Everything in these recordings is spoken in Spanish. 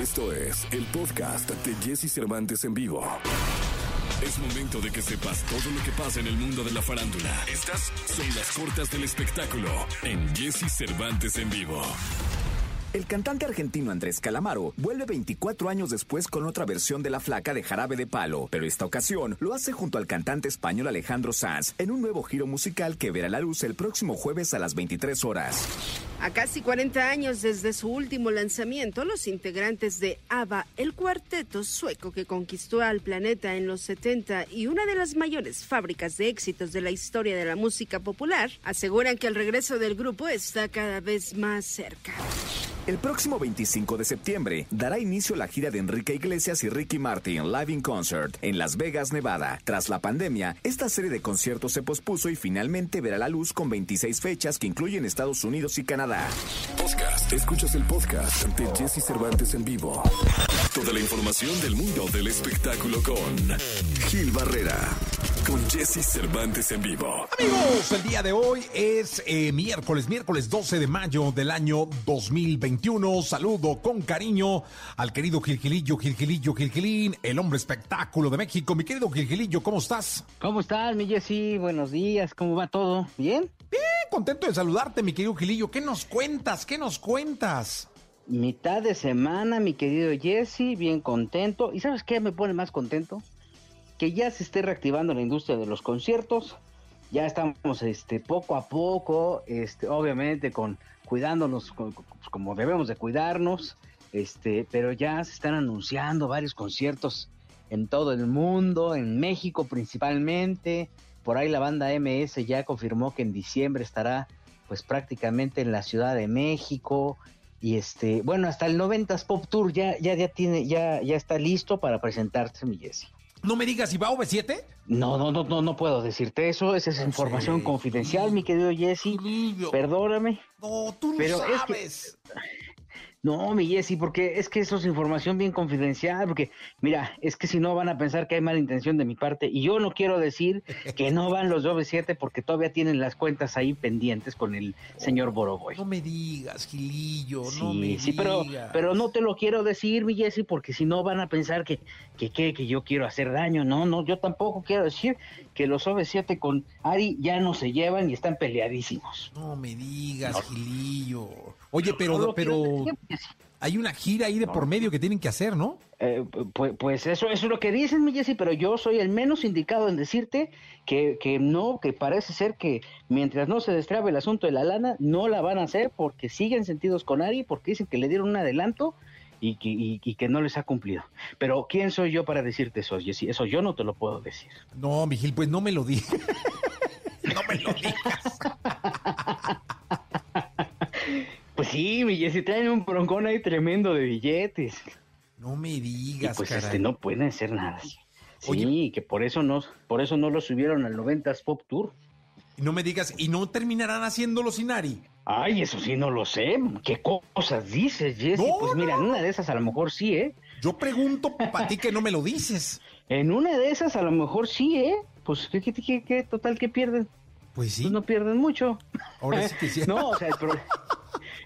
Esto es el podcast de Jesse Cervantes en vivo. Es momento de que sepas todo lo que pasa en el mundo de la farándula. Estas son las cortas del espectáculo en Jesse Cervantes en vivo. El cantante argentino Andrés Calamaro vuelve 24 años después con otra versión de La Flaca de Jarabe de Palo, pero esta ocasión lo hace junto al cantante español Alejandro Sanz en un nuevo giro musical que verá la luz el próximo jueves a las 23 horas. A casi 40 años desde su último lanzamiento, los integrantes de ABBA, el cuarteto sueco que conquistó al planeta en los 70 y una de las mayores fábricas de éxitos de la historia de la música popular, aseguran que el regreso del grupo está cada vez más cerca. El próximo 25 de septiembre dará inicio la gira de Enrique Iglesias y Ricky Martin Live in Concert en Las Vegas, Nevada. Tras la pandemia, esta serie de conciertos se pospuso y finalmente verá la luz con 26 fechas que incluyen Estados Unidos y Canadá. Podcast. Escuchas el podcast de Jesse Cervantes en vivo. Toda la información del mundo del espectáculo con Gil Barrera. Con Jesse Cervantes en vivo. Amigos, el día de hoy es eh, miércoles, miércoles 12 de mayo del año 2021. Saludo con cariño al querido Gilgilillo, Gilgilillo, Gilgilín, el hombre espectáculo de México. Mi querido Gilgilillo, ¿cómo estás? ¿Cómo estás, mi Jessy? Buenos días, ¿cómo va todo? ¿Bien? Bien, contento de saludarte, mi querido Gilillo. ¿Qué nos cuentas? ¿Qué nos cuentas? Mitad de semana, mi querido Jesse, bien contento. ¿Y sabes qué me pone más contento? Que ya se esté reactivando la industria de los conciertos. Ya estamos este, poco a poco, este, obviamente con cuidándonos pues, como debemos de cuidarnos, este, pero ya se están anunciando varios conciertos en todo el mundo, en México principalmente. Por ahí la banda MS ya confirmó que en diciembre estará pues prácticamente en la Ciudad de México y este, bueno, hasta el 90s Pop Tour ya ya ya tiene ya ya está listo para presentarse mi Jesse. No me digas, ¿y va OV7? No, no, no, no, no puedo decirte eso, esa es información Sí. confidencial, mi querido Jesse. Perdóname. No, tú no Pero es que- sabes. No, mi Jessy, porque es que eso es información bien confidencial, porque mira, es que si no van a pensar que hay mala intención de mi parte, y yo no quiero decir que no van los OV7 porque todavía tienen las cuentas ahí pendientes con el señor Boroboy. No me digas, Gilillo, no Sí, me sí, pero, digas. pero no te lo quiero decir, mi Jessy, porque si no van a pensar que, que, que, que yo quiero hacer daño. No, no, yo tampoco quiero decir que los OV7 con Ari ya no se llevan y están peleadísimos. No me digas, Gilillo. Oye, pero, pero hay una gira ahí de por medio que tienen que hacer, ¿no? Eh, pues, pues eso, eso es lo que dicen, mi Jessy, pero yo soy el menos indicado en decirte que, que no, que parece ser que mientras no se destrabe el asunto de la lana, no la van a hacer porque siguen sentidos con Ari, porque dicen que le dieron un adelanto y que, y- y que no les ha cumplido. Pero ¿quién soy yo para decirte eso, Jessy? Eso yo no te lo puedo decir. No, mi Gil, pues no me lo digas. no me lo digas. Pues sí, mi Jessy, traen un broncón ahí tremendo de billetes. No me Y digas, pues caray. este no pueden hacer nada. Sí, Oye. que por eso no, por eso no lo subieron al 90s Pop Tour. Y no me digas, y no terminarán haciéndolo sin Ari. Ay, eso sí no lo sé. ¿Qué cosas dices, Jesse? No, pues mira, en una de esas a lo mejor sí, ¿eh? Yo pregunto para ti que no me lo dices. En una de esas a lo mejor sí, ¿eh? Pues, ¿qué, qué, qué, qué? total, ¿qué pierden? Pues sí, Pues no pierden mucho. ahora sí que sí. No, o sea, el, pro-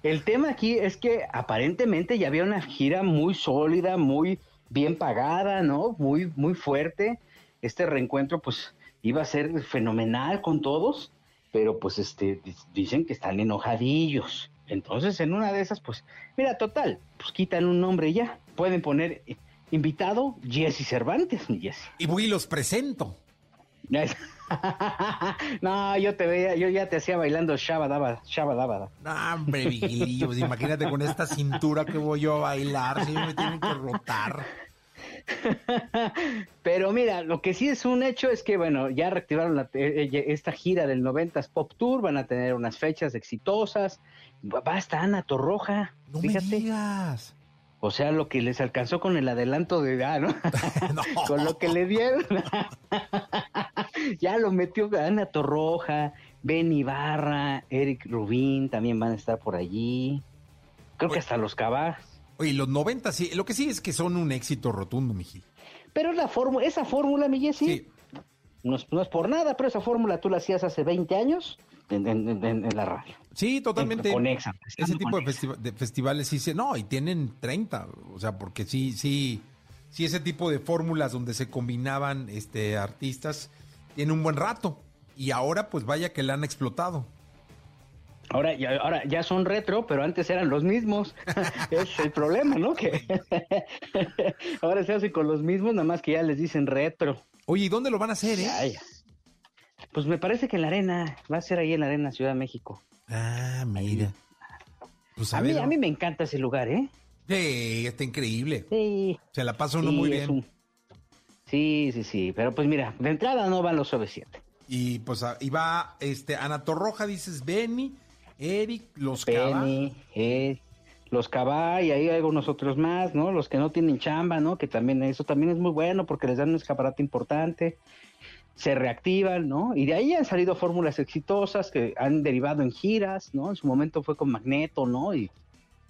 el tema aquí es que aparentemente ya había una gira muy sólida, muy bien pagada, ¿no? Muy, muy fuerte. Este reencuentro, pues, iba a ser fenomenal con todos, pero pues, este, di- dicen que están enojadillos. Entonces, en una de esas, pues, mira, total, pues quitan un nombre ya. Pueden poner invitado Jesse Cervantes, mi Jesse. Y voy y los presento. no, yo te veía, yo ya te hacía bailando shabadaba, shabadabada. No, hombre, Vigilillo, pues imagínate con esta cintura que voy yo a bailar, si me tienen que rotar. Pero mira, lo que sí es un hecho es que, bueno, ya reactivaron la- eh, eh, esta gira del 90s Pop Tour, van a tener unas fechas exitosas. Hasta Ana Torroja, No fíjate. me digas. O sea, lo que les alcanzó con el adelanto de, ah, ¿no? No. con lo que le dieron. ya lo metió Ana Torroja, Ben Ibarra, Eric Rubín también van a estar por allí. Creo que hasta los Cabas. Oye, los 90 sí, lo que sí es que son un éxito rotundo, Mijil. Pero la fórmula, esa fórmula, mi Jessy, Sí. no es, no es por nada, pero esa fórmula tú la hacías hace 20 años, en, la radio. Sí, totalmente. Ese tipo de, festivales sí se... No, y tienen 30, o sea, porque sí, sí, sí ese tipo de fórmulas donde se combinaban este, artistas tiene un buen rato. Y ahora pues vaya que la han explotado. Ahora ya, ahora ya son retro, pero antes eran los mismos. es el problema, ¿no? Que ahora se hace con los mismos, nada más que ya les dicen retro. Oye, ¿y dónde lo van a hacer, eh? Pues me parece que en la arena, va a ser ahí en la arena Ciudad de México. Ah, mira. Pues a, mí, a mí me encanta ese lugar, ¿eh? Sí, está increíble. Sí. Se la pasa uno muy bien. Sí, sí, sí. Pero pues mira, de entrada no van los OV7. Y pues y va este Ana Torroja, dices Benny, Eric, los. Eh, los Cabá y ahí hay algunos otros más, ¿no? Los que no tienen chamba, ¿no? Que también eso también es muy bueno porque les dan un escaparate importante se reactivan, ¿no? Y de ahí han salido fórmulas exitosas que han derivado en giras, ¿no? En su momento fue con Magneto, ¿no? Y,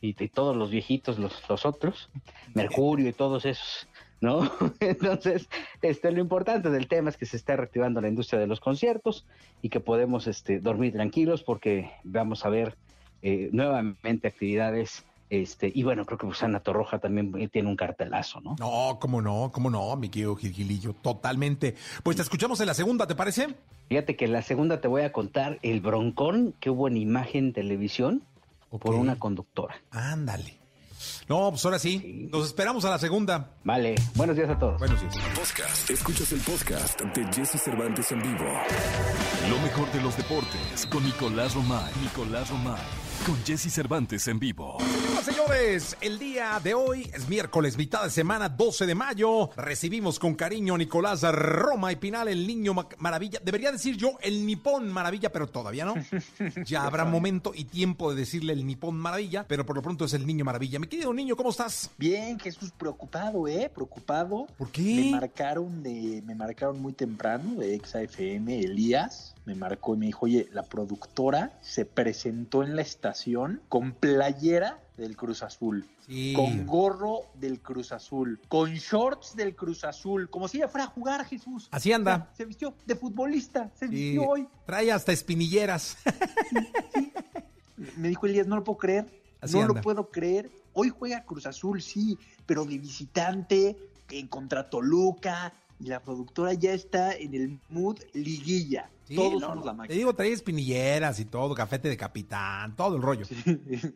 y, todos los viejitos, los, los otros, Mercurio y todos esos, ¿no? Entonces, este, lo importante del tema es que se está reactivando la industria de los conciertos y que podemos este, dormir tranquilos porque vamos a ver eh, nuevamente actividades este, y bueno, creo que Susana Torroja también tiene un cartelazo, ¿no? No, cómo no, cómo no, mi querido Gilgilillo, totalmente. Pues te escuchamos en la segunda, ¿te parece? Fíjate que en la segunda te voy a contar el broncón que hubo en imagen televisión por una conductora. Ándale. No, pues ahora sí. Nos esperamos a la segunda. Vale. Buenos días a todos. Buenos días. Podcast. Escuchas el podcast de Jesse Cervantes en vivo. Lo mejor de los deportes con Nicolás Romay. Nicolás Romay con Jesse Cervantes en vivo. Señores, el día de hoy es miércoles, mitad de semana, 12 de mayo. Recibimos con cariño a Nicolás Roma y Pinal, el niño maravilla. Debería decir yo el nipón maravilla, pero todavía no. Ya habrá momento y tiempo de decirle el nipón maravilla, pero por lo pronto es el niño maravilla. Mi querido niño, ¿cómo estás? Bien, Jesús, preocupado, ¿eh? Preocupado. ¿Por qué? Me marcaron, de, me marcaron muy temprano de ExaFM, Elías me marcó y me dijo, oye, la productora se presentó en la estación con playera del Cruz Azul, con gorro del Cruz Azul, con shorts del Cruz Azul, como si ella fuera a jugar, Jesús. Así anda. se vistió de futbolista, se vistió hoy. Trae hasta espinilleras. me dijo Elías, no lo puedo creer, no lo puedo creer. Hoy juega Cruz Azul, sí, pero de visitante, en contra Toluca, y la productora ya está en el mood liguilla. Todos somos la máquina. Te digo, trae espinilleras y todo, cafete de capitán, todo el rollo. Sí,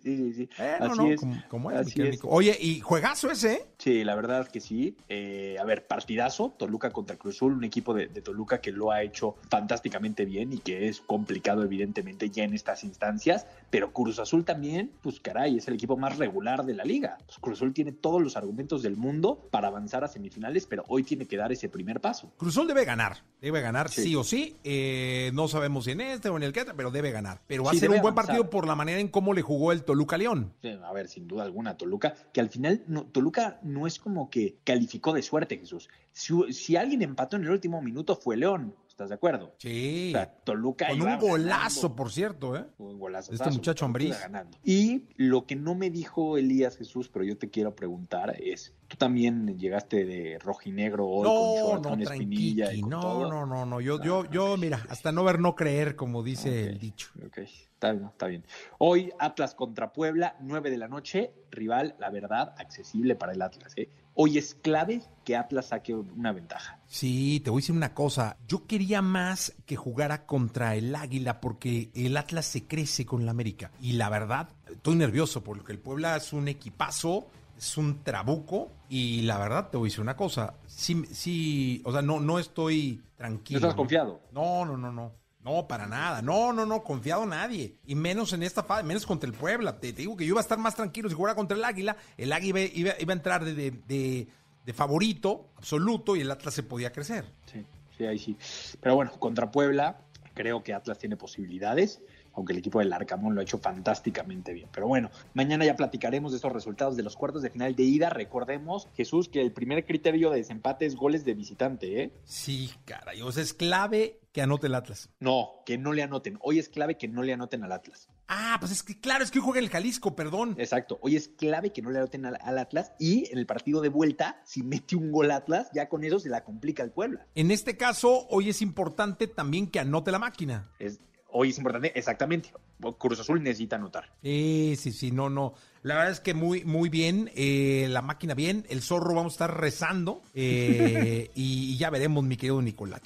sí, sí. Eh, no, no, como, es, Oye, ¿y juegazo ese? Eh? Sí, la verdad que sí. Eh, a ver, partidazo, Toluca contra Cruzul, un equipo de, Toluca que lo ha hecho fantásticamente bien y que es complicado, evidentemente, ya en estas instancias. Pero Cruz Azul también, pues caray, es el equipo más regular de la liga. Pues Cruz Azul tiene todos los argumentos del mundo para avanzar a semifinales, pero hoy tiene que dar ese primer paso. Cruz Azul debe ganar, debe ganar sí, o sí. Eh, no sabemos si en este o en el que pero debe ganar. Pero va a ser un buen partido por la manera en cómo le jugó el Toluca León. a ver, sin duda alguna, Toluca, que al final Toluca no es como que calificó de suerte, Jesús. Si, alguien empató en el último minuto fue León. ¿Estás de acuerdo? Sí. O sea, Toluca. Con un golazo, por cierto, ¿eh? Un golazo. Este muchacho Ambriz. Y lo que no me dijo Elías Jesús, pero yo te quiero preguntar es: tú también llegaste de rojinegro hoy no, con, no, con espinilla y no, no, no, no. Yo, yo, yo, mira, hasta no ver, no creer, como dice el dicho. Ok, está bien, está bien. Hoy Atlas contra Puebla, 9 de la noche, rival, la verdad, accesible para el Atlas, ¿eh? Hoy es clave que Atlas saque una ventaja. Sí, te voy a decir una cosa. Yo quería más que jugara contra el Águila porque el Atlas se crece con la América. Y la verdad, estoy nervioso porque el Puebla es un equipazo, es un trabuco. Y la verdad, te voy a decir una cosa. Sí, sí, o sea, no, no estoy tranquilo. ¿No estás confiado? No, no, no, no. No, para nada. No, no, no, confiado nadie. Y menos en esta fase, menos contra el Puebla. Te, digo que yo iba a estar más tranquilo si jugara contra el Águila. El Águila iba, a entrar de, de, favorito absoluto y el Atlas se podía crecer. Sí, sí, ahí sí. Pero bueno, contra Puebla, creo que Atlas tiene posibilidades aunque el equipo del Arcamón lo ha hecho fantásticamente bien. Pero bueno, mañana ya platicaremos de esos resultados de los cuartos de final de ida. Recordemos, Jesús, que el primer criterio de desempate es goles de visitante, ¿eh? Sí, caray, o sea, es clave que anote el Atlas. No, que no le anoten. Hoy es clave que no le anoten al Atlas. Ah, pues es que claro, es que juega el Jalisco, perdón. Exacto. Hoy es clave que no le anoten al, Atlas y en el partido de vuelta, si mete un gol Atlas, ya con eso se la complica el Puebla. En este caso, hoy es importante también que anote la máquina. Es, hoy es importante, exactamente. Cruz Azul necesita anotar. Sí, sí, sí, no, no. La verdad es que muy, muy bien. eh, la máquina bien. El zorro vamos a estar rezando. eh, y, y ya veremos, mi querido Nicolás.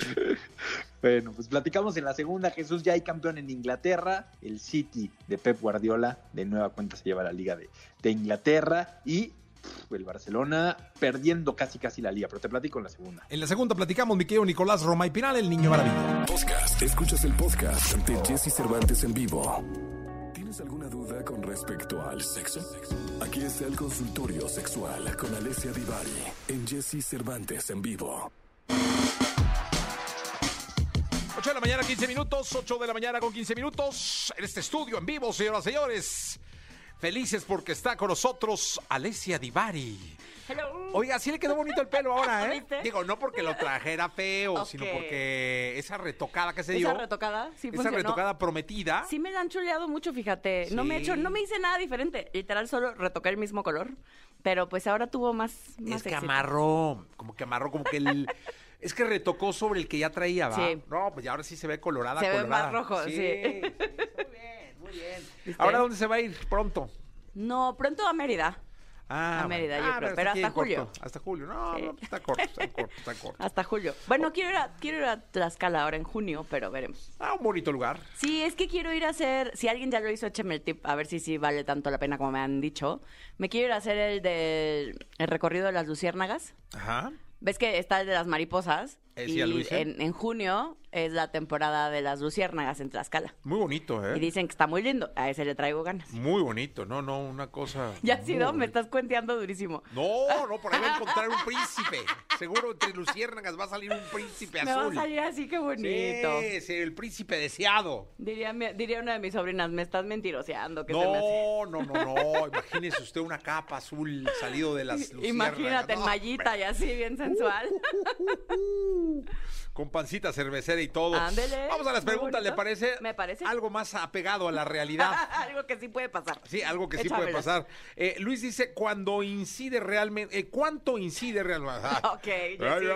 Bueno, pues platicamos en la segunda. Jesús ya hay campeón en Inglaterra. El City de Pep Guardiola de nueva cuenta se lleva la liga de, de Inglaterra. Y el Barcelona perdiendo casi casi la liga. Pero te platico en la segunda. En la segunda platicamos, mi querido Nicolás Roma y Pinal, el niño maravilla. Podcast. Escuchas el podcast de Jesse Cervantes en vivo. ¿Tienes alguna duda con respecto al sexo? Aquí está el consultorio sexual con Alessia Divari en Jesse Cervantes en vivo. 8 de la mañana, 15 minutos. 8 de la mañana con 15 minutos. En este estudio en vivo, señoras y señores. Felices porque está con nosotros Alessia Divari. Hello. Oiga, sí le quedó bonito el pelo ahora, ¿eh? Digo, no porque lo trajera feo, sino porque esa retocada que se dio. Esa retocada, sí esa funcionó. retocada prometida. Sí me la han chuleado mucho, fíjate. No me he Sí. hecho, no me hice nada diferente. Literal, solo retoqué el mismo color. Pero pues ahora tuvo más, más Es que éxito. amarró, como que amarró, como que el... Es que retocó sobre el que ya traía, ¿va? Sí. No, pues ya ahora sí se ve colorada, Se ve colorada. más rojo, sí. muy bien, muy bien. ¿Viste? ¿Ahora dónde se va a ir pronto? No, pronto a Mérida. Ah, A Mérida, bueno. yo creo, pero hasta corto. julio. Hasta julio. No, Sí. no, está corto, está corto, está corto. Hasta julio. Bueno, quiero ir a, quiero ir a Tlaxcala ahora en junio, pero veremos. Ah, un bonito lugar. Sí, es que quiero ir a hacer, si alguien ya lo hizo, écheme el tip, a ver si sí vale tanto la pena como me han dicho. Me quiero ir a hacer el del el recorrido de las luciérnagas. Ajá. ¿Ves que está el de las mariposas? Y en, en junio es la temporada de las luciérnagas en Tlaxcala. Muy bonito, ¿eh? Y dicen que está muy lindo. A ese le traigo ganas. Muy bonito. No, no, una cosa... Ya has muy ido, me estás cuenteando durísimo. No, no, por ahí va a encontrar un príncipe. Seguro entre luciérnagas va a salir un príncipe Me va a azul. salir así, qué bonito. Sí, sí, el príncipe deseado. Diría, diría una de mis sobrinas, me estás mentiroseando, ¿qué se me hace? No, no, no, no. Imagínese usted una capa azul salido de las luciérnagas. Imagínate en No, mallita y así, bien sensual. Con pancita cervecera y todo. Ándele, Vamos a las preguntas, ¿le parece? Me parece. Algo más apegado a la realidad. Algo que sí puede pasar. Sí, algo que sí puede pasar. Eh, Luis dice, cuando incide realmente, eh, ¿cuánto incide realmente? Ok, sí.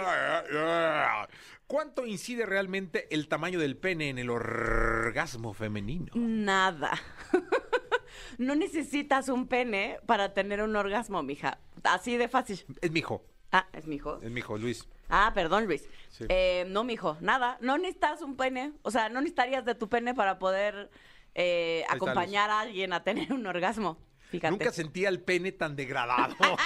¿Cuánto incide realmente el tamaño del pene en el orgasmo femenino? Nada. no necesitas un pene para tener un orgasmo, mija. Así de fácil. Es mi hijo, Ah, es mi hijo. es mi hijo, Luis. Ah, perdón, Luis. Sí. Eh, no, mijo, nada. No necesitas un pene. O sea, no necesitarías de tu pene para poder eh, acompañar a alguien a tener un orgasmo. Fíjate. Nunca sentía el pene tan degradado como,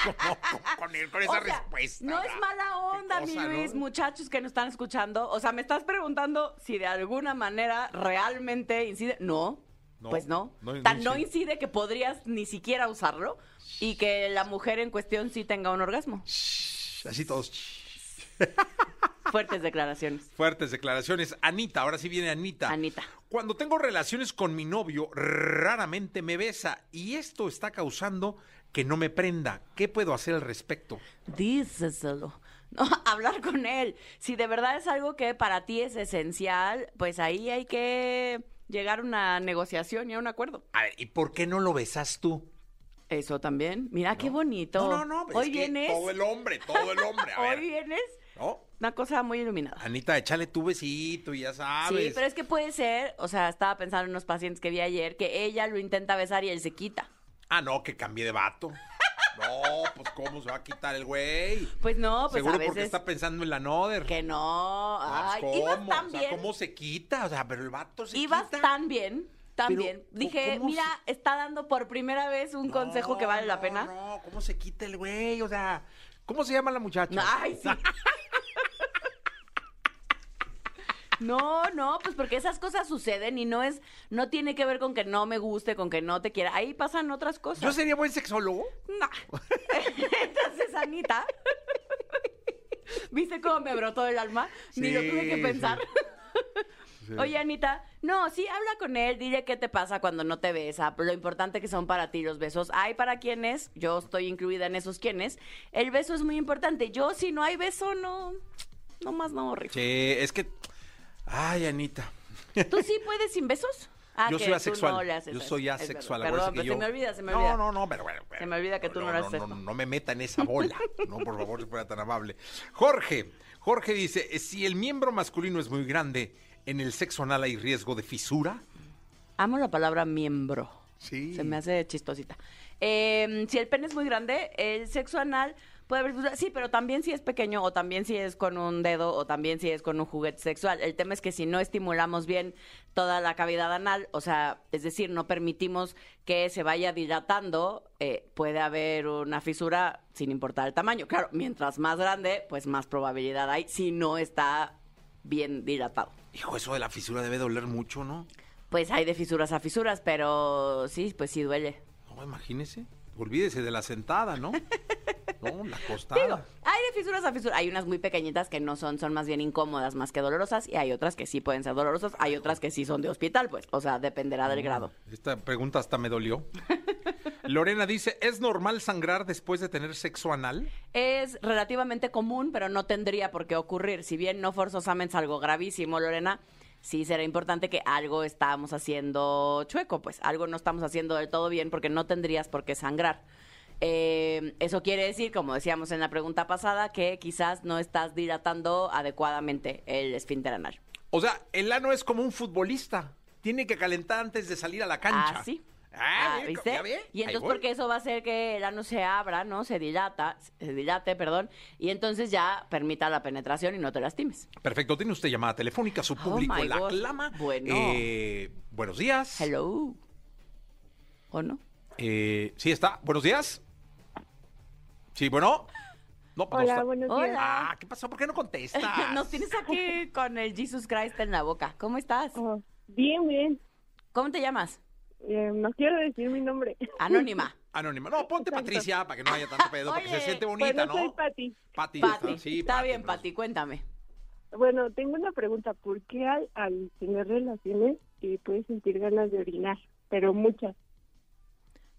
con, con esa O sea, respuesta. No es mala onda, mi. Luis, muchachos que nos están escuchando. O sea, me estás preguntando si de alguna manera realmente incide. No, No, pues no. no, Tan no incide. incide que podrías ni siquiera usarlo y que la mujer en cuestión sí tenga un orgasmo. Así todos. Fuertes declaraciones. Fuertes declaraciones. Anita, ahora sí viene Anita. Anita. Cuando tengo relaciones con mi novio, raramente me besa y esto está causando que no me prenda. ¿Qué puedo hacer al respecto? Díseselo. No, hablar con él. Si de verdad es algo que para ti es esencial, pues ahí hay que llegar a una negociación y a un acuerdo. A ver, ¿y por qué no lo besas tú? Eso también. Mira qué bonito. No, no, no. Hoy es que vienes. Todo el hombre, todo el hombre. A Hoy ver. vienes. ¿No? Una cosa muy iluminada. Anita, échale tu besito y ya sabes. Sí, pero es que puede ser, o sea, estaba pensando en unos pacientes que vi ayer, que ella lo intenta besar y él se quita. Ah, no, que cambié de vato. No, pues ¿cómo se va a quitar el güey? Pues no, pues Seguro a veces porque está pensando en la Noder. que no. Ah, Ay, pues, ibas ¿cómo? tan O sea, bien. ¿cómo se quita? O sea, pero el vato se Ibas quita. tan bien, tan Pero, bien. Dije, ¿cómo mira, está dando por primera vez un consejo que vale la No, pena. No, ¿cómo se quita el güey? O sea, ¿cómo se llama la muchacha? No, Ay, sí. No, no, pues porque esas cosas suceden y no es, no tiene que ver con que no me guste, con que no te quiera. Ahí pasan otras cosas. ¿Yo sería buen sexólogo? No. Entonces, Anita, ¿viste cómo me brotó el alma? Ni lo tuve que Sí, pensar. sí. Oye, Anita, no, sí, habla con él, dile qué te pasa cuando no te besa, lo importante que son para ti los besos. Hay para quienes, yo estoy incluida en esos quienes, el beso es muy importante. Yo, si no hay beso, no, no más no, rico. Sí, es que... Ay, Anita. ¿Tú sí puedes sin besos? Ah, yo soy asexual. no haces yo soy asexual. Perdón, que yo- se me olvida, se me no, olvida. No, no, pero bueno. Se me olvida que tú no eres no, esto. no me meta en esa bola. No, por favor, si fuera tan amable. Jorge, Jorge dice, si el miembro masculino es muy grande, ¿En el sexo anal hay riesgo de fisura? Amo la palabra miembro. Sí. Se me hace chistosita. Eh, si el pene es muy grande, el sexo anal puede haber. Sí, pero también si es pequeño, o también si es con un dedo, o también si es con un juguete sexual. El tema es que si no estimulamos bien toda la cavidad anal, o sea, es decir, no permitimos que se vaya dilatando, eh, puede haber una fisura sin importar el tamaño. Claro, mientras más grande, pues más probabilidad hay si no está bien dilatado. Hijo, eso de la fisura debe doler mucho, ¿no? Pues hay de fisuras a fisuras, pero sí, pues sí duele. No, imagínese. Olvídese de la sentada, ¿no? No, la acostada. Digo, hay de fisuras a fisuras. Hay unas muy pequeñitas que no son, son más bien incómodas más que dolorosas y hay otras que sí pueden ser dolorosas. Hay otras que sí son de hospital, pues. O sea, dependerá del grado. Esta pregunta hasta me dolió. Lorena dice, ¿es normal sangrar después de tener sexo anal? Es relativamente común, pero no tendría por qué ocurrir. Si bien no forzosamente es algo gravísimo, Lorena, sí será importante que algo estamos haciendo chueco, pues algo no estamos haciendo del todo bien porque no tendrías por qué sangrar. Eh, eso quiere decir, como decíamos en la pregunta pasada, que quizás no estás dilatando adecuadamente el esfínter anal. O sea, el ano es como un futbolista. Tiene que calentar antes de salir a la cancha. Ah, sí. Ah, Ah, ¿ya- ¿viste? ya ve? Y entonces porque eso va a hacer que el ano se abra, ¿no? Se dilata, se dilate, perdón, y entonces ya permita la penetración y no te lastimes. Perfecto, tiene usted llamada telefónica, su público Oh my la God. aclama. Bueno. Eh, buenos días. Hello. ¿O no? Eh, sí está. Buenos días. Sí, bueno. No, pues no Hola, está. buenos días. Hola. Ah, ¿qué pasó? ¿Por qué no contestas? Nos tienes aquí con el Jesus Christ en la boca. ¿Cómo estás? Oh, bien, bien. ¿Cómo te llamas? Eh, no quiero decir mi nombre. Anónima. Anónima. No, ponte Exacto. Patricia para que no haya tanto pedo, para que se Oye, siente bonita, bueno, soy ¿no? Pati. Pati. Pati. sí, Está bien, Pati, cuéntame. Bueno, tengo una pregunta. ¿Por qué al, al tener relaciones eh, puedes sentir ganas de orinar? Pero muchas.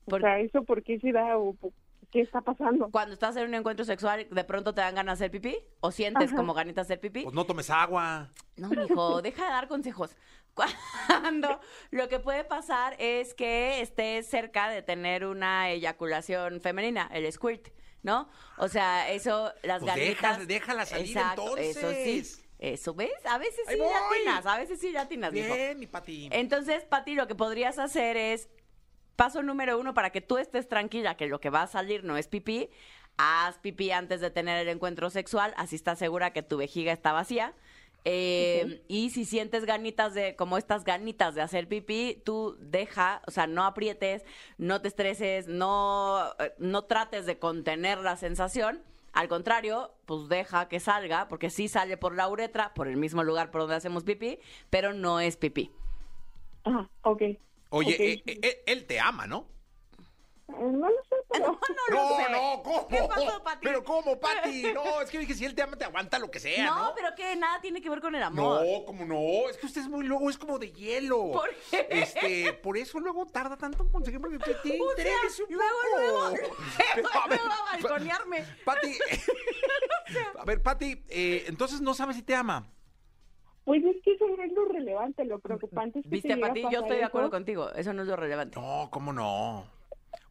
Por- O sea, ¿eso por qué se da o por- qué está pasando? Cuando estás en un encuentro sexual, ¿de pronto te dan ganas de hacer pipí? ¿O sientes Ajá. como ganitas de hacer pipí? Pues no tomes agua. No, mijo, deja de dar consejos. Cuando lo que puede pasar es que estés cerca de tener una eyaculación femenina, el squirt, ¿no? O sea, eso, las Pues ganitas... deja- déjala salir Exacto, Eso sí. entonces. Eso, ¿ves? A veces sí latinas, a veces sí latinas, mijo. Bien, mi Pati. Entonces, Pati, lo que podrías hacer es, paso número uno, para que tú estés tranquila que lo que va a salir no es pipí, haz pipí antes de tener el encuentro sexual, así estás segura que tu vejiga está vacía. Eh, Y si sientes ganitas de, como estas ganitas de hacer pipí, tú deja, o sea, no aprietes, no te estreses, no, eh, no trates de contener la sensación. Al contrario, pues deja que salga, porque sí sale por la uretra, por el mismo lugar por donde hacemos pipí, pero no es pipí. Ah, ok. Oye, Ok. eh, eh, él te ama, ¿no? Eh, no lo sé, pero... No, no lo sé. no, ¿cómo? ¿Qué pasó, Pati? Pero ¿cómo, Pati? No, es que dije, si él te ama, te aguanta lo que sea, ¿no? No, pero que nada tiene que ver con el amor. No, como no, es que usted es muy luego, es como de hielo. ¿Por qué? Este, por eso luego tarda tanto en conseguir porque usted tiene O sea, interés un luego, poco. luego, Pero, a ver, luego a balconearme. Pati, a ver, Pati, eh, entonces no sabes si te ama. Pues es que eso no es lo relevante, lo preocupante es que te ¿Viste, Pati? Yo estoy de acuerdo eso. contigo. Eso no es lo relevante. No, ¿cómo no?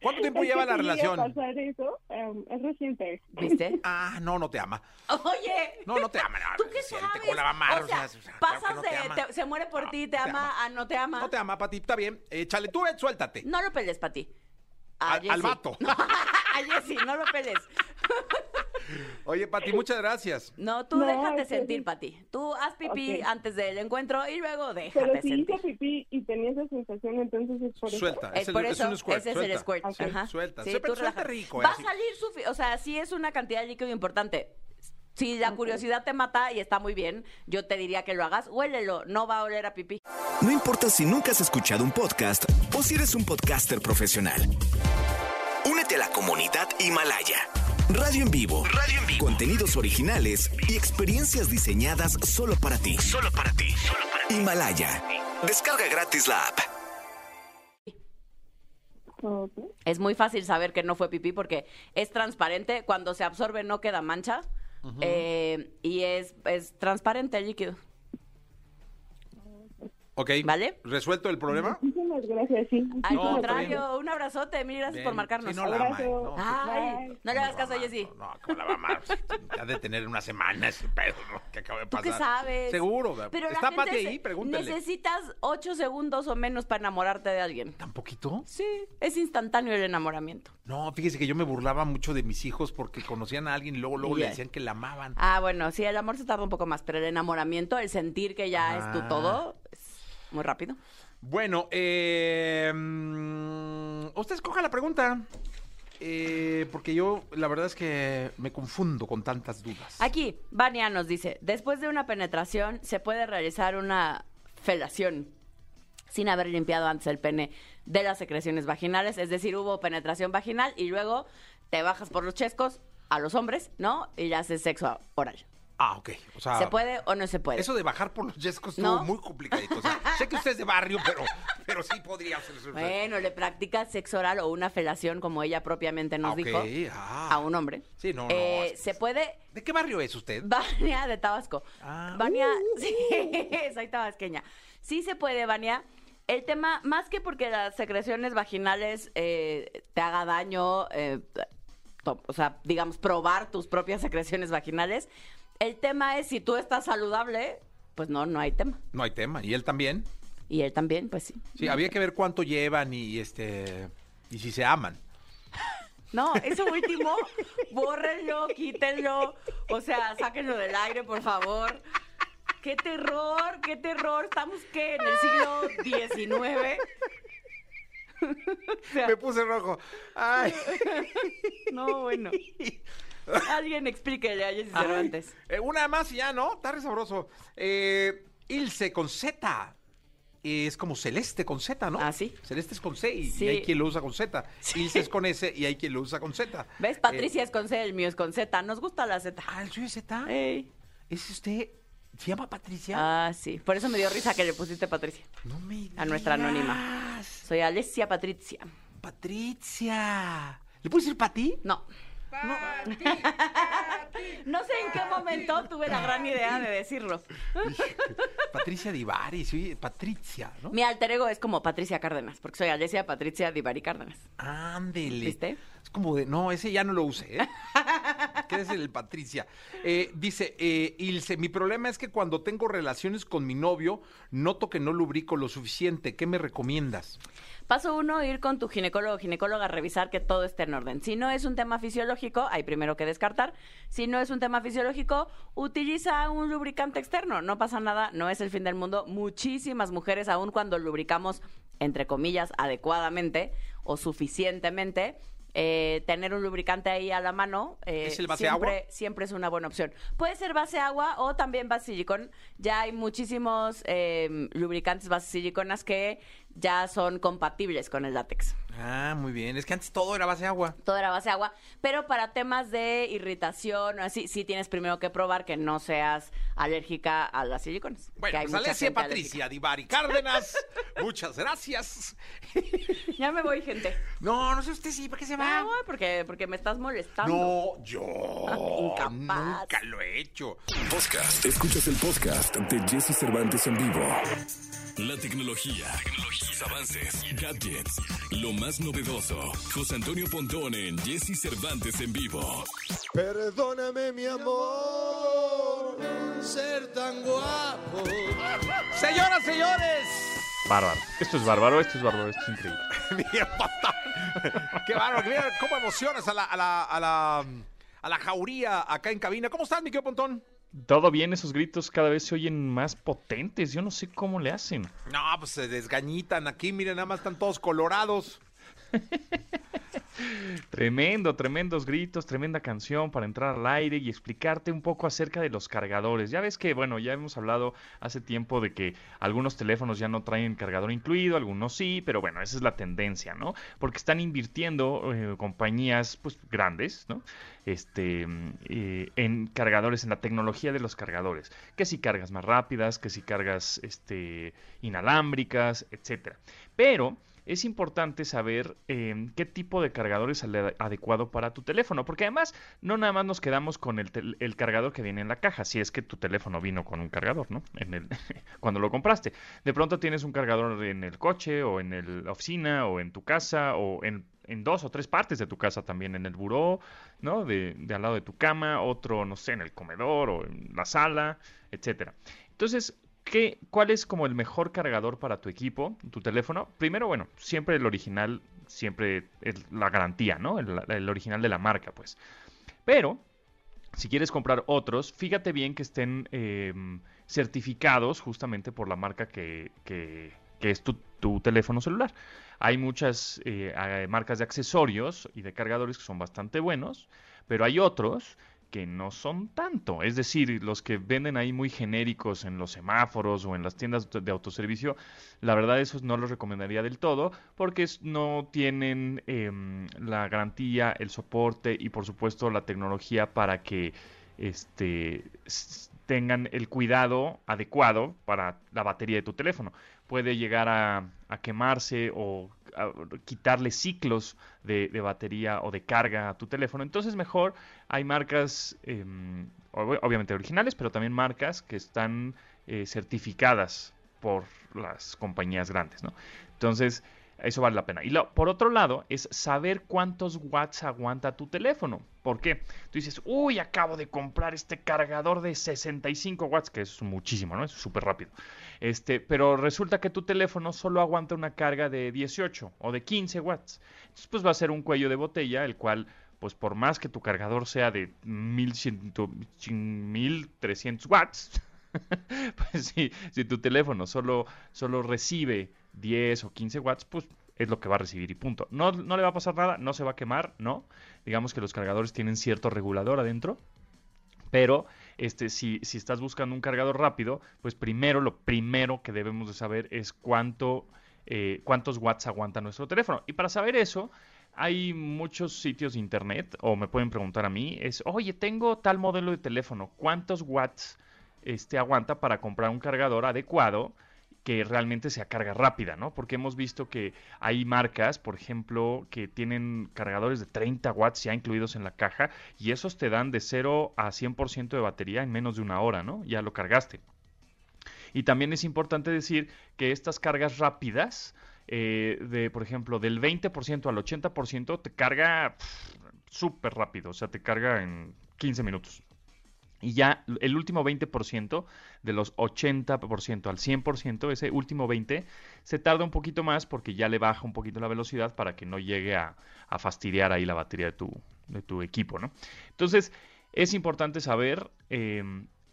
¿Cuánto tiempo lleva la te relación? pasar eso, em, es reciente. ¿Viste? Ah, no, no te ama. Oye. No, no te ama. No, ¿Tú qué sabes? ¿Cómo la va a amar? O sea, o sea, claro que pasas no de te te- se muere por No, ti, te no ama, a no te ama. No te ama, Pati, está bien. Échale tú, suéltate. No lo peles, Pati. A Al- al vato. No, a Jessy, no lo peles. Oye, Pati, muchas gracias. No, tú No, déjate es sentir, Pati. Tú haz pipí antes del encuentro y luego Pero déjate si sentir. hice pipí y tenía esa sensación, entonces es por eso. Suelta. Es el- por eso, un squirt, ese es el squirt. Ok. Ajá. Suelta. Sí, pero suelta rico, eh, Va así. a salir su... O sea, sí es una cantidad de líquido importante. Si la curiosidad te mata y está muy bien, yo te diría que lo hagas. Huélelo, no va a oler a pipí. No importa si nunca has escuchado un podcast o si eres un podcaster profesional. La comunidad Himalaya. Radio en vivo. Radio en vivo. Contenidos originales y experiencias diseñadas solo para ti. Solo para ti. Himalaya. Descarga gratis la app. Es muy fácil saber que no fue pipí porque es transparente. Cuando se absorbe no queda mancha. eh, y es, es transparente el líquido. Ok. ¿Vale? ¿Resuelto el problema? Muchísimas gracias, sí. Al No, contrario, un abrazote, mil gracias Bien. por marcarnos. Sí, no la ama, Abrazo. ¿eh? No, Ay, Bye. no le hagas caso a Jessy. No, no, ¿cómo la va a amar? Ha de tener una semana ese pedo, ¿no? Que acaba de ¿Tú pasar. qué sabes? Seguro. Pero la ¿Está gente Pati se- ahí? Pregúntale. Necesitas ocho segundos o menos para enamorarte de alguien. ¿Tan poquito? Sí, es instantáneo el enamoramiento. No, fíjese que yo me burlaba mucho de mis hijos porque conocían a alguien y luego, luego le Ya. decían que la amaban. Ah, bueno, sí, el amor se tarda un poco más, pero el enamoramiento, el sentir que ya es tu Ah. todo, es muy rápido. Bueno, eh, mm, usted escoja la pregunta. Eh, porque yo, la verdad es que me confundo con tantas dudas. Aquí, Vania nos dice, después de una penetración se puede realizar una felación sin haber limpiado antes el pene de las secreciones vaginales, es decir, hubo penetración vaginal y luego te bajas por los chescos a los hombres, ¿no? Y ya haces sexo oral. Ah, ok. O sea, ¿Se puede o no se puede? Eso de bajar por los yescos estuvo ¿No? muy complicadito. O sea, sé que usted es de barrio, pero, pero sí podría hacer eso. Bueno, le practicas sexo oral o una felación, como ella propiamente nos Ah, ok, dijo, ah. a un hombre. Sí, no, no, Eh, es- se puede ¿De qué barrio es usted? Vania de Tabasco. Ah, Vania, sí, soy tabasqueña. Sí se puede, Vania. El tema, más que porque las secreciones vaginales eh, te haga daño, eh, o sea, digamos, probar tus propias secreciones vaginales, el tema es si tú estás saludable, pues no, no hay tema. No hay tema. ¿Y él también? Y él también, pues sí. Sí, había que ver cuánto llevan y este y si se aman. No, eso último, bórrenlo, quítenlo, o sea, sáquenlo del aire, por favor. ¡Qué terror, qué terror! ¿Estamos qué? ¿En el siglo XIX? O sea, Me puse rojo. Ay. no, bueno. Alguien explíquele a Jessy. Cervantes. Eh, una más y ya, ¿no? Está re sabroso. Eh, Ilse con Z. Es como celeste con Z, ¿no? Ah, sí. Celeste es con C y, hay quien lo usa con Z. Ilse es con S y hay quien lo usa con Z. ¿Ves? Eh, Patricia es con C, el mío es con Z. Nos gusta la Z. ah, el suyo es Z. Ey. ¿Es usted? ¿Se llama Patricia? Ah, sí. Por eso me dio risa que le pusiste Patricia. no me a nuestra anónima. digas. Soy Alessia Patricia. Patricia. ¿Le puedo decir Pati? No. No sé en qué momento tuve la gran idea de decirlo. Patricia Divari, sí, Patricia, ¿no? Mi alter ego es como Patricia Cárdenas, porque soy Alessia Patricia Divari Cárdenas. Ándele. ¿Viste? Es como de, no, ese ya no lo use, ¿eh? Quédese el Patricia. Eh, dice, eh, Ilse, mi problema es que cuando tengo relaciones con mi novio, noto que no lubrico lo suficiente. ¿Qué me recomiendas? Paso uno, ir con tu ginecólogo o ginecóloga a revisar que todo esté en orden. Si no es un tema fisiológico, hay primero que descartar. Si no es un tema fisiológico, utiliza un lubricante externo. No pasa nada, no es el fin del mundo. Muchísimas mujeres, aun cuando lubricamos, entre comillas, adecuadamente o suficientemente, eh, tener un lubricante ahí a la mano eh, ¿Es el base siempre, agua? siempre es una buena opción. Puede ser base agua o también base silicón. Ya hay muchísimos eh, lubricantes base siliconas que ya son compatibles con el látex. Ah, muy bien. Es que antes todo era base agua. Todo era base agua, pero para temas de irritación o así, sí tienes primero que probar que no seas alérgica a las siliconas. que Bueno, hay pues mucha Alessia gente Patricia Divari Cárdenas. Muchas gracias. Ya me voy, gente. No, no sé usted sí, ¿para qué se va? No, porque, porque me estás molestando. No, yo incapaz. nunca lo he hecho. Podcast. Escuchas el podcast de Jesse Cervantes en vivo. La tecnología, tecnologías, avances, gadgets, lo más novedoso. José Antonio Pontón en Jesse Cervantes en vivo. Perdóname mi amor, ser tan guapo. Señoras, señores. Bárbaro. Esto es bárbaro, esto es bárbaro, esto es increíble. Qué bárbaro, mira cómo emocionas a la, a la, a la, a la jauría acá en cabina. ¿Cómo estás, mi querido Pontón? Todo bien, esos gritos cada vez se oyen más potentes. Yo no sé cómo le hacen. No, pues se desgañitan aquí, miren, nada más están todos colorados. Tremendo, tremendos gritos, tremenda canción para entrar al aire y explicarte un poco acerca de los cargadores. Ya ves que, bueno, ya hemos hablado hace tiempo de que algunos teléfonos ya no traen cargador incluido, algunos sí, pero bueno, esa es la tendencia, ¿no? Porque están invirtiendo eh, compañías, pues, grandes, ¿no? Este, mm, eh, en cargadores, en la tecnología de los cargadores. Que si cargas más rápidas, que si cargas, este, inalámbricas, etcétera. Pero es importante saber eh, qué tipo de cargador es el adecuado para tu teléfono, porque además no nada más nos quedamos con el, cargador que viene en la caja, si es que tu teléfono vino con un cargador, ¿no? En el, cuando lo compraste. De pronto tienes un cargador en el coche o en la oficina o en tu casa o en, en dos o tres partes de tu casa también, en el buró, ¿no? De, de al lado de tu cama, otro, no sé, en el comedor o en la sala, etcétera. Entonces, ¿qué, ¿cuál es como el mejor cargador para tu equipo, tu teléfono? Primero, bueno, siempre el original, siempre la garantía, ¿no? El, original de la marca, pues. Pero, si quieres comprar otros, fíjate bien que estén eh, certificados justamente por la marca que, es tu, teléfono celular. Hay muchas eh, marcas de accesorios y de cargadores que son bastante buenos, pero hay otros que no son tanto. Es decir, los que venden ahí muy genéricos en los semáforos o en las tiendas de autoservicio, la verdad esos no los recomendaría del todo porque no tienen em, la garantía, el soporte y por supuesto la tecnología para que este, tengan el cuidado adecuado para la batería de tu teléfono. Puede llegar a, quemarse o a quitarle ciclos de, batería o de carga a tu teléfono. Entonces mejor hay marcas, em, ob- obviamente originales, pero también marcas que están eh, certificadas por las compañías grandes, ¿no? Entonces, eso vale la pena. Y lo- por otro lado, es saber cuántos watts aguanta tu teléfono. ¿Por qué? Tú dices, uy, acabo de comprar este cargador de 65 watts, que es muchísimo, ¿no? Es súper rápido. Este, pero resulta que tu teléfono solo aguanta una carga de 18 o de 15 watts. Entonces, pues va a ser un cuello de botella, el cual, pues por más que tu cargador sea de 1100, 1300 watts, pues si, si tu teléfono solo, solo recibe 10 o 15 watts, pues es lo que va a recibir y punto. No, no le va a pasar nada, no se va a quemar, no. Digamos que los cargadores tienen cierto regulador adentro. Pero este, si, si estás buscando un cargador rápido, pues primero lo primero que debemos de saber es cuánto, eh, cuántos watts aguanta nuestro teléfono. Y para saber eso, hay muchos sitios de internet, o me pueden preguntar a mí, es, oye, tengo tal modelo de teléfono, ¿cuántos watts este, aguanta para comprar un cargador adecuado? Que realmente sea carga rápida, ¿no? Porque hemos visto que hay marcas, por ejemplo, que tienen cargadores de 30 watts ya incluidos en la caja y esos te dan de 0 a 100% de batería en menos de una hora, ¿no? Ya lo cargaste. Y también es importante decir que estas cargas rápidas, eh, de por ejemplo, del 20% al 80%, te carga súper rápido, o sea, te carga en 15 minutos. Y ya el último 20% de los 80% al 100%, ese último 20% se tarda un poquito más porque ya le baja un poquito la velocidad para que no llegue a, a fastidiar ahí la batería de tu, de tu equipo, ¿no? Entonces, es importante saber, eh,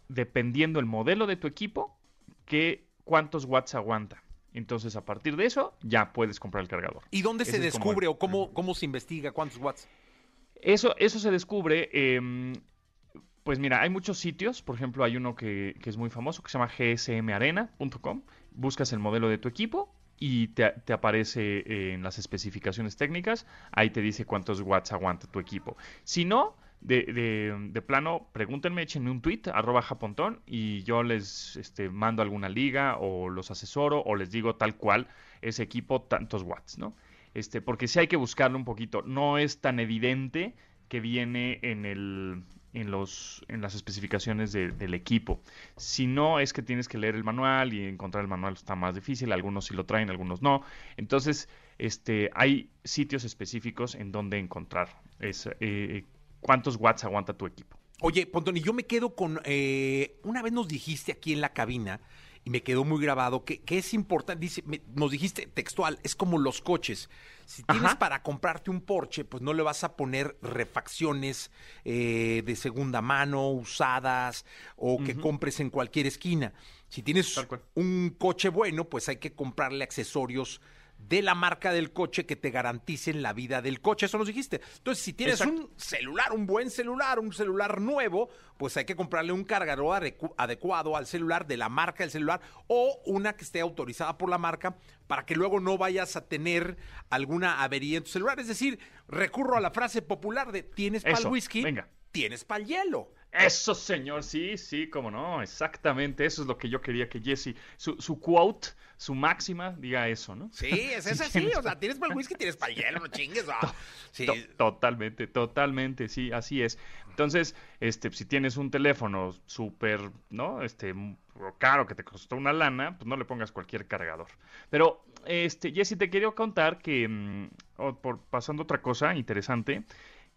dependiendo el modelo de tu equipo, que cuántos watts aguanta. Entonces, a partir de eso, ya puedes comprar el cargador. ¿Y dónde Ese se como descubre o cómo, cómo se investiga cuántos watts? Eso, eso se descubre. em, pues mira, hay muchos sitios. Por ejemplo, hay uno que, que es muy famoso que se llama gsmarena.com. Buscas el modelo de tu equipo y te, te aparece eh, en las especificaciones técnicas. Ahí te dice cuántos watts aguanta tu equipo. Si no, de, de- plano, pregúntenme, échenme un tweet, arroba japontón, y yo les este, mando alguna liga o los asesoro o les digo tal cual ese equipo, tantos watts, ¿no? Este, porque sí hay que buscarlo un poquito. No es tan evidente que viene en el en los en las especificaciones de- del equipo. Si no es que tienes que leer el manual y encontrar el manual está más difícil. Algunos sí lo traen, algunos no. Entonces, este, hay sitios específicos en donde encontrar esa, eh, cuántos watts aguanta tu equipo. Oye, Pontoni, yo me quedo con. eh, una vez nos dijiste aquí en la cabina, y me quedó muy grabado, que, que es importante. Dice, me- nos dijiste textual, es como los coches. Si tienes para comprarte un Porsche, pues no le vas a poner refacciones eh, de segunda mano, usadas, o que compres en cualquier esquina. Si tienes un coche bueno, pues hay que comprarle accesorios de la marca del coche que te garanticen la vida del coche. Eso nos dijiste. Entonces, si tienes Exacto. un celular, un buen celular, un celular nuevo, pues hay que comprarle un cargador adecu- adecuado al celular de la marca del celular o una que esté autorizada por la marca para que luego no vayas a tener alguna avería en tu celular. Es decir, recurro a la frase popular de tienes para el whisky, venga. tienes para el hielo. Eso, señor, sí, sí, cómo no, exactamente, eso es lo que yo quería que Jesse, su, su quote, su máxima, diga eso, ¿no? Sí, es, es así, o sea, tienes para el whisky, tienes para el hielo, no chingues. ah. Sí. To- Totalmente, totalmente, sí, así es. Entonces, este, si tienes un teléfono súper, ¿no? Este, caro que te costó una lana, pues no le pongas cualquier cargador. Pero, este, Jesse, te quería contar que, mm, por, pasando otra cosa interesante,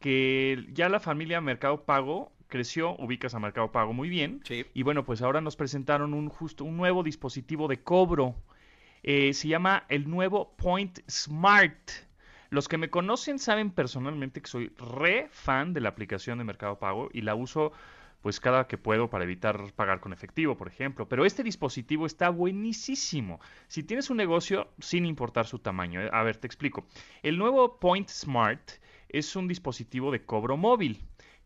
que ya la familia Mercado Pago creció, ubicas a Mercado Pago muy bien, Sí. y bueno, pues ahora nos presentaron un justo un nuevo dispositivo de cobro. Eh, se llama el nuevo Point Smart. Los que me conocen saben personalmente que soy re fan de la aplicación de Mercado Pago y la uso pues cada que puedo para evitar pagar con efectivo, por ejemplo. Pero este dispositivo está buenísimo. Si tienes un negocio, sin importar su tamaño. eh, A ver, te explico. El nuevo Point Smart es un dispositivo de cobro móvil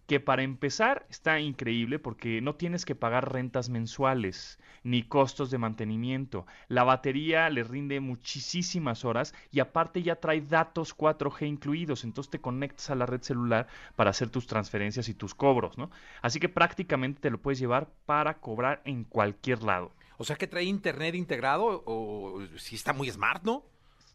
que para empezar está increíble porque no tienes que pagar rentas mensuales ni costos de mantenimiento. La batería le rinde muchísimas horas y aparte ya trae datos 4G incluidos, entonces te conectas a la red celular para hacer tus transferencias y tus cobros, ¿no? Así que prácticamente te lo puedes llevar para cobrar en cualquier lado. O sea que trae internet integrado o si está muy smart, ¿no?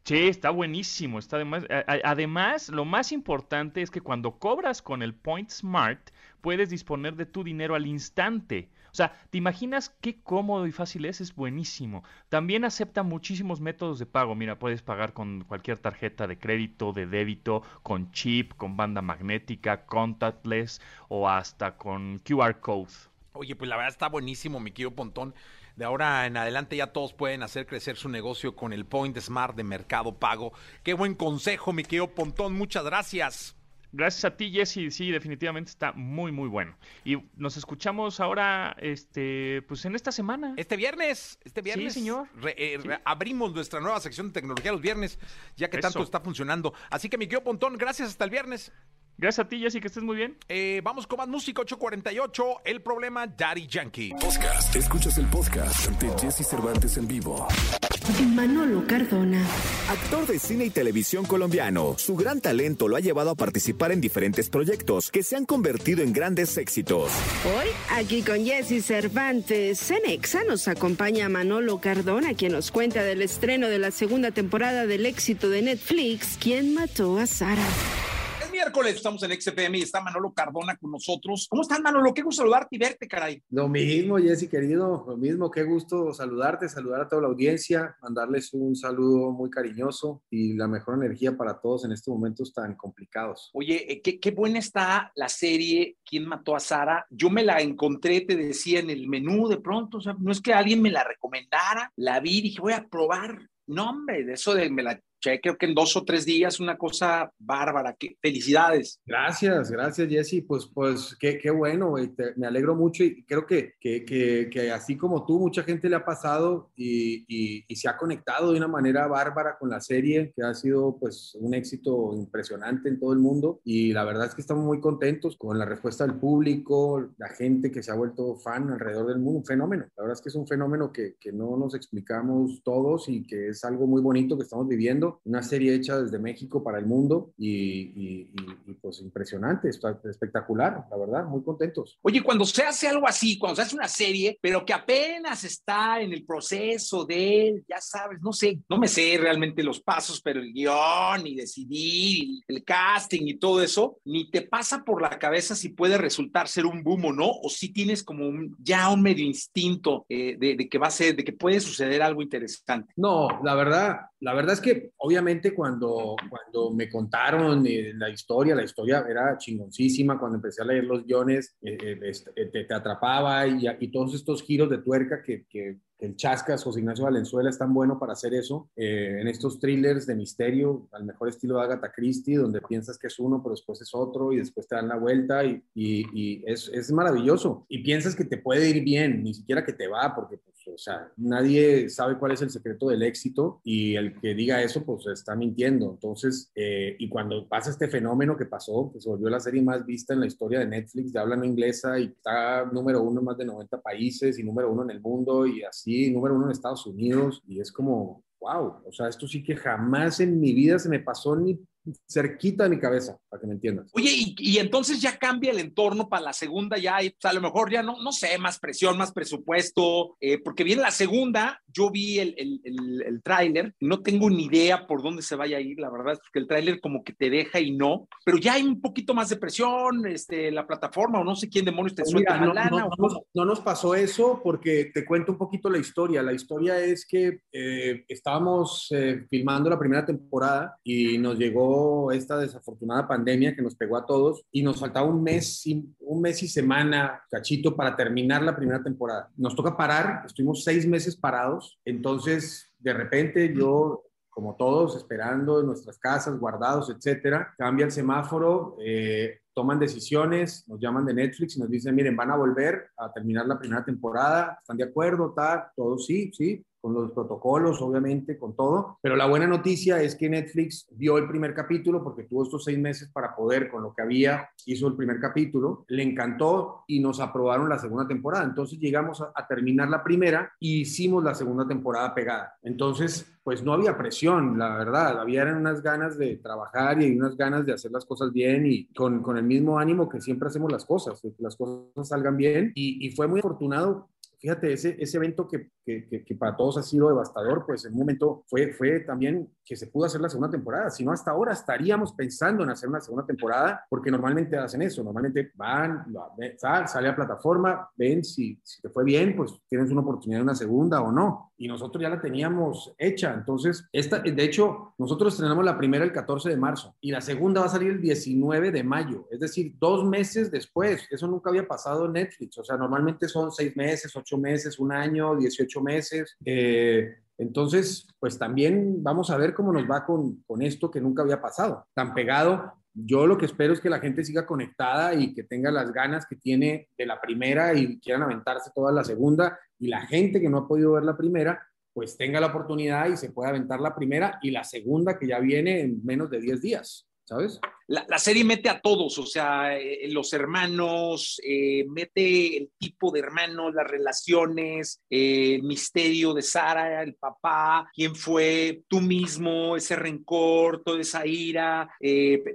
Sí, está buenísimo. Está además, además, lo más importante es que cuando cobras con el Point Smart, puedes disponer de tu dinero al instante. O sea, ¿te imaginas qué cómodo y fácil es? Es buenísimo. También acepta muchísimos métodos de pago. Mira, puedes pagar con cualquier tarjeta de crédito, de débito, con chip, con banda magnética, contactless o hasta con QR code. Oye, pues la verdad está buenísimo, mi querido Pontón. De ahora en adelante ya todos pueden hacer crecer su negocio con el Point Smart de Mercado Pago. Qué buen consejo, mi querido Pontón. Muchas gracias. Gracias a ti, Jesse. Sí, definitivamente está muy, muy bueno. Y nos escuchamos ahora, este, pues en esta semana. Este viernes, este viernes, señor. re- eh, re- abrimos nuestra nueva sección de tecnología los viernes, ya que Eso. tanto está funcionando. Así que, mi querido Pontón, gracias hasta el viernes. Gracias a ti, Jesse, que estés muy bien. Eh, vamos con más música, 848, el problema Daddy Yankee. Podcast. Escuchas el podcast de Jesse Cervantes en vivo. Manolo Cardona. Actor de cine y televisión colombiano, su gran talento lo ha llevado a participar en diferentes proyectos que se han convertido en grandes éxitos. Hoy, aquí con Jesse Cervantes, en Exa nos acompaña Manolo Cardona, quien nos cuenta del estreno de la segunda temporada del éxito de Netflix, ¿Quién mató a Sara? Es miércoles, estamos en XFM y está Manolo Cardona con nosotros. ¿Cómo estás, Manolo? Qué gusto saludarte y verte, caray. Lo mismo, Jesse, querido, lo mismo, qué gusto saludarte, saludar a toda la audiencia, mandarles un saludo muy cariñoso y la mejor energía para todos en estos momentos tan complicados. Oye, eh, qué, qué buena está la serie ¿Quién mató a Sara? Yo me la encontré, te decía, en el menú de pronto, o sea, no es que alguien me la recomendara, la vi y dije, voy a probar. No, hombre, de eso de me la eché, creo que en dos o tres días, una cosa bárbara. Qué, felicidades. Gracias, gracias, Jesse. Pues, pues qué, qué bueno, te- me alegro mucho y creo que, que, que, que así como tú, mucha gente le ha pasado y, y, y se ha conectado de una manera bárbara con la serie, que ha sido pues un éxito impresionante en todo el mundo y la verdad es que estamos muy contentos con la respuesta del público, la gente que se ha vuelto fan alrededor del mundo, un fenómeno. La verdad es que es un fenómeno que, que no nos explicamos todos y que es algo muy bonito que estamos viviendo, una serie hecha desde México para el mundo y, y- y- y, pues impresionante, está espectacular, la verdad, muy contentos. Oye, cuando se hace algo así, cuando se hace una serie, pero que apenas está en el proceso de, ya sabes, no sé, no me sé realmente los pasos, pero el guion y decidir, el casting y todo eso, ni te pasa por la cabeza si puede resultar ser un boom o no, o si tienes como un, ya un medio instinto eh, de, de que va a ser, de que puede suceder algo interesante. No, la verdad, la verdad es que obviamente cuando, cuando me contaron eh, la historia, la historia era chingoncísima, cuando empecé a leer los guiones, eh, eh, este, eh, te, te atrapaba y, y todos estos giros de tuerca que, el Chascas, José Ignacio Valenzuela es tan bueno para hacer eso, eh, en estos thrillers de misterio, al mejor estilo de Agatha Christie, donde piensas que es uno, pero después es otro y después te dan la vuelta y, es, maravilloso. Y piensas que te puede ir bien, ni siquiera que te va, porque pues, o sea, nadie sabe cuál es el secreto del éxito y el que diga eso, pues está mintiendo. Entonces, eh, y cuando pasa este fenómeno que pasó, que se volvió la serie más vista en la historia de Netflix de habla inglesa y está número uno en más de 90 países y número uno en el mundo y así, número uno en Estados Unidos y es como, wow, o sea, esto sí que jamás en mi vida se me pasó ni cerquita de mi cabeza, para que me entiendas. Oye, y, y entonces ya cambia el entorno para la segunda, ya hay, pues, a lo mejor ya no, no sé, más presión, más presupuesto, eh, porque viene la segunda, yo vi el, el, el, el tráiler, no tengo ni idea por dónde se vaya a ir, la verdad, porque el tráiler como que te deja y no, pero ya hay un poquito más de presión, este, la plataforma, o no sé quién demonios te Pues suelta mira, la no, lana. no- o no nos, no nos pasó eso porque te cuento un poquito la historia. La historia es que eh, estábamos eh, filmando la primera temporada y nos llegó esta desafortunada pandemia que nos pegó a todos y nos faltaba un mes, y, un mes y semana, cachito, para terminar la primera temporada. Nos toca parar, estuvimos seis meses parados, entonces de repente yo como todos, esperando en nuestras casas, guardados, etcétera. Cambia el semáforo, eh, toman decisiones, nos llaman de Netflix y nos dicen, miren, van a volver a terminar la primera temporada, ¿están de acuerdo? Tal, todo sí, sí, con los protocolos, obviamente, con todo. Pero la buena noticia es que Netflix vio el primer capítulo porque tuvo estos seis meses para poder, con lo que había, hizo el primer capítulo, le encantó y nos aprobaron la segunda temporada. Entonces llegamos a, terminar la primera y hicimos la segunda temporada pegada. Entonces, pues no había presión, la verdad, había unas ganas de trabajar y unas ganas de hacer las cosas bien y con, con el mismo ánimo que siempre hacemos las cosas, que las cosas salgan bien. Y, y fue muy afortunado fíjate, ese, ese evento que, que, que, que, para todos ha sido devastador, pues en un momento fue, fue también que se pudo hacer la segunda temporada. Si no, hasta ahora estaríamos pensando en hacer una segunda temporada, porque normalmente hacen eso, normalmente van, sal, sale a plataforma, ven si, si te fue bien, pues tienes una oportunidad de una segunda o no. Y nosotros ya la teníamos hecha. Entonces, esta, de hecho, nosotros estrenamos la primera el 14 de marzo y la segunda va a salir el 19 de mayo, es decir, dos meses después. Eso nunca había pasado en Netflix. O sea, normalmente son seis meses, ocho meses, un año, 18 meses. Eh, entonces, pues también vamos a ver cómo nos va con, con esto que nunca había pasado. Tan pegado, yo lo que espero es que la gente siga conectada y que tenga las ganas que tiene de la primera y quieran aventarse toda la segunda. Y la gente que no ha podido ver la primera, pues tenga la oportunidad y se pueda aventar la primera y la segunda que ya viene en menos de 10 días, ¿sabes? La, la, serie mete a todos, o sea, eh, los hermanos, eh, mete el tipo de hermanos, las relaciones, eh, el misterio de Sara, el papá, quién fue, tú mismo, ese rencor, toda esa ira,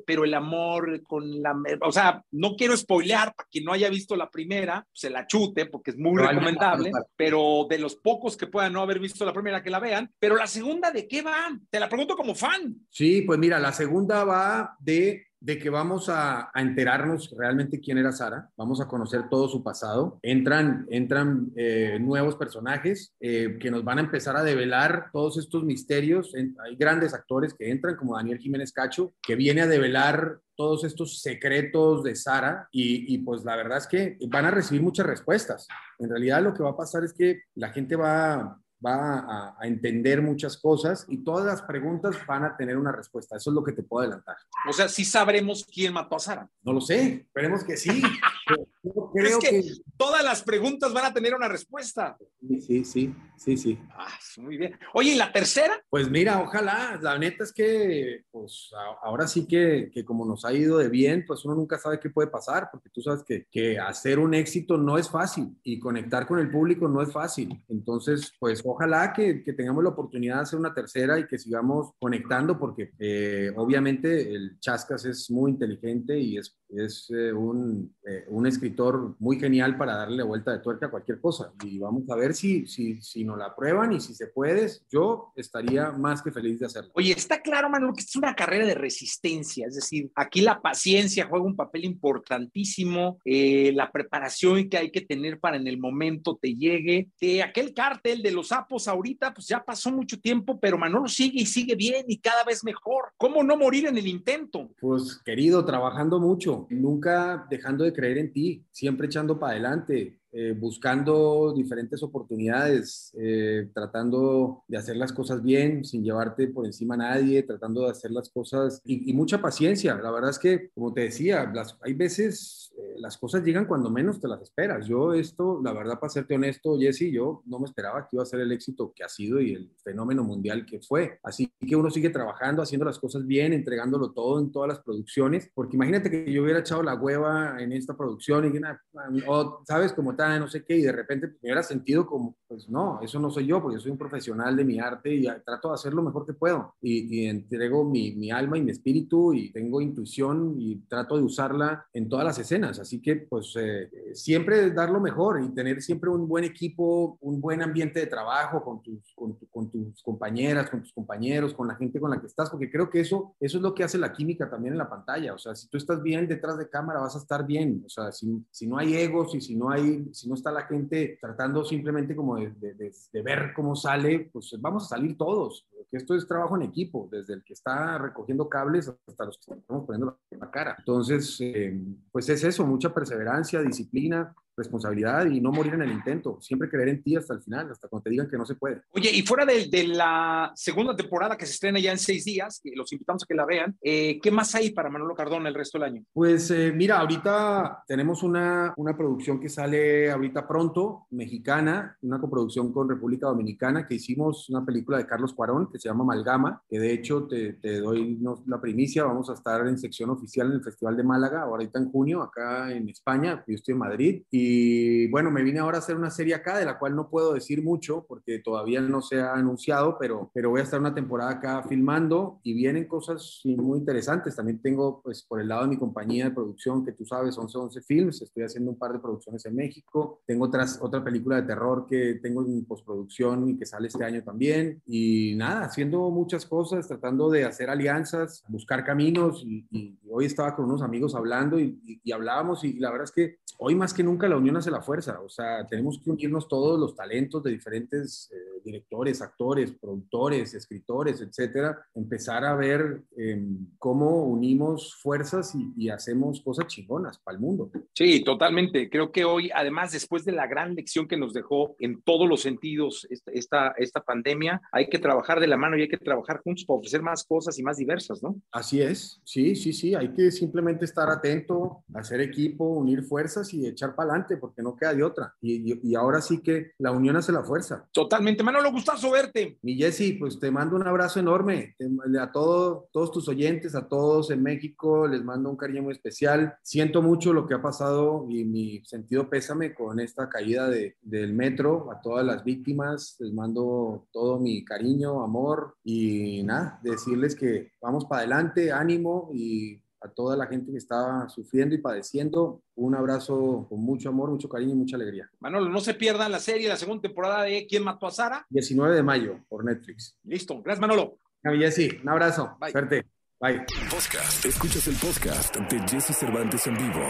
pero el amor con la... O sea, no quiero spoilear para quien no haya visto la primera, se la chute porque es muy recomendable, pero de los pocos que puedan no haber visto la primera, que la vean. Pero la segunda, ¿de qué va? Te la pregunto como fan. Sí, pues mira, la segunda va de de que vamos a, a, enterarnos realmente quién era Sara, vamos a conocer todo su pasado, entran, entran eh, nuevos personajes eh, que nos van a empezar a develar todos estos misterios, hay grandes actores que entran como Daniel Jiménez Cacho, que viene a develar todos estos secretos de Sara y, y, pues la verdad es que van a recibir muchas respuestas. En realidad lo que va a pasar es que la gente va, va a, a, entender muchas cosas y todas las preguntas van a tener una respuesta. Eso es lo que te puedo adelantar. O sea, sí sabremos quién mató a Sara. No lo sé, esperemos que sí. Yo creo es que, que, todas las preguntas van a tener una respuesta. Sí, sí, sí, sí. Ah, muy bien. Oye, ¿y la tercera? Pues mira, ojalá. La neta es que, pues ahora sí que, que como nos ha ido de bien, pues uno nunca sabe qué puede pasar, porque tú sabes que, que hacer un éxito no es fácil y conectar con el público no es fácil. Entonces, pues ojalá que, que tengamos la oportunidad de hacer una tercera y que sigamos conectando, porque eh, obviamente el Chascas es muy inteligente y es, es eh, un, eh, un escritor muy genial para darle vuelta de tuerca a cualquier cosa. Y vamos a ver si, si, si nos la aprueban y si se puede, yo estaría más que feliz de hacerlo. Oye, está claro, Manuel, que es una carrera de resistencia, es decir, aquí la paciencia juega un papel importantísimo, eh, la preparación que hay que tener para en el momento te llegue. De aquel cártel de los sapos ahorita, pues ya pasó mucho tiempo, pero Manolo sigue y sigue bien y cada vez mejor. ¿Cómo no morir en el intento? Pues querido, trabajando mucho, nunca dejando de creer en ti, siempre echando para adelante, eh, buscando diferentes oportunidades, eh, tratando de hacer las cosas bien, sin llevarte por encima a nadie, tratando de hacer las cosas y, y mucha paciencia. La verdad es que, como te decía, las, hay veces eh, las cosas llegan cuando menos te las esperas. Yo esto, la verdad, para serte honesto, Jesse, yo no me esperaba que iba a ser el éxito que ha sido y el fenómeno mundial que fue. Así que uno sigue trabajando, haciendo las cosas bien, entregándolo todo en todas las producciones, porque imagínate que yo hubiera echado la hueva en esta producción y, o, ¿sabes? Como tal no sé qué, y de repente me hubiera sentido como, pues no, eso no soy yo, porque soy un profesional de mi arte y trato de hacer lo mejor que puedo. Y, entrego mi, mi, alma y mi espíritu y tengo intuición y trato de usarla en todas las escenas. Así que, pues, eh, siempre dar lo mejor y tener siempre un buen equipo, un buen ambiente de trabajo con tus, con tus compañeras, con tus compañeros, con la gente con la que estás, porque creo que eso, eso es lo que hace la química también en la pantalla. O sea, si tú estás bien detrás de cámara, vas a estar bien. O sea, si, si no hay egos y si no hay, si no está la gente tratando simplemente como de, de, ver cómo sale, pues vamos a salir todos. Porque esto es trabajo en equipo, desde el que está recogiendo cables hasta los que estamos poniendo la cara. Entonces, eh, pues es eso, mucha perseverancia, disciplina, responsabilidad y no morir en el intento. Siempre creer en ti hasta el final, hasta cuando te digan que no se puede. Oye, y fuera de, de la segunda temporada que se estrena ya en seis días, que los invitamos a que la vean, eh, ¿qué más hay para Manolo Cardona el resto del año? Pues eh, mira, ahorita tenemos una, una producción que sale ahorita pronto, mexicana, una coproducción con República Dominicana, que hicimos una película de Carlos Cuarón que se llama Amalgama, que de hecho te, te doy la primicia, vamos a estar en sección oficial en el Festival de Málaga, ahorita en junio, acá en España, yo estoy en Madrid, y y bueno, me vine ahora a hacer una serie acá, de la cual no puedo decir mucho porque todavía no se ha anunciado, pero, pero voy a estar una temporada acá filmando y vienen cosas muy interesantes. También tengo, pues, por el lado de mi compañía de producción, que tú sabes, 1111 Films, estoy haciendo un par de producciones en México. Tengo otras, otra película de terror que tengo en postproducción y que sale este año también. Y nada, haciendo muchas cosas, tratando de hacer alianzas, buscar caminos. Y, hoy estaba con unos amigos hablando y, y hablábamos y la verdad es que hoy más que nunca la unión hace la fuerza, o sea, tenemos que unirnos todos los talentos de diferentes eh, directores, actores, productores, escritores, etcétera, empezar a ver em, cómo unimos fuerzas y, hacemos cosas chingonas para el mundo. Sí, totalmente. Creo que hoy, además, después de la gran lección que nos dejó en todos los sentidos esta, esta pandemia, hay que trabajar de la mano y hay que trabajar juntos para ofrecer más cosas y más diversas, ¿no? Así es, sí, sí, sí, hay que simplemente estar atento, hacer equipo, unir fuerzas y echar para adelante, porque no queda de otra. Y, y, ahora sí que la unión hace la fuerza. Totalmente, Manolo, gustazo verte. Mi Jesse, pues te mando un abrazo enorme. a todos todos tus oyentes, a todos en México, les mando un cariño muy especial. Siento mucho lo que ha pasado y mi sentido pésame con esta caída de, del metro. A todas las víctimas, les mando todo mi cariño, amor y nada, decirles que vamos para adelante, ánimo y a toda la gente que está sufriendo y padeciendo. Un abrazo con mucho amor, mucho cariño y mucha alegría. Manolo, no se pierdan la serie, la segunda temporada de ¿Quién mató a Sara? 19 de mayo por Netflix. Listo. Gracias, Manolo. Jessy, un abrazo. Bye. Suerte. Bye. Podcast. Escuchas el podcast de Jesse Cervantes en vivo.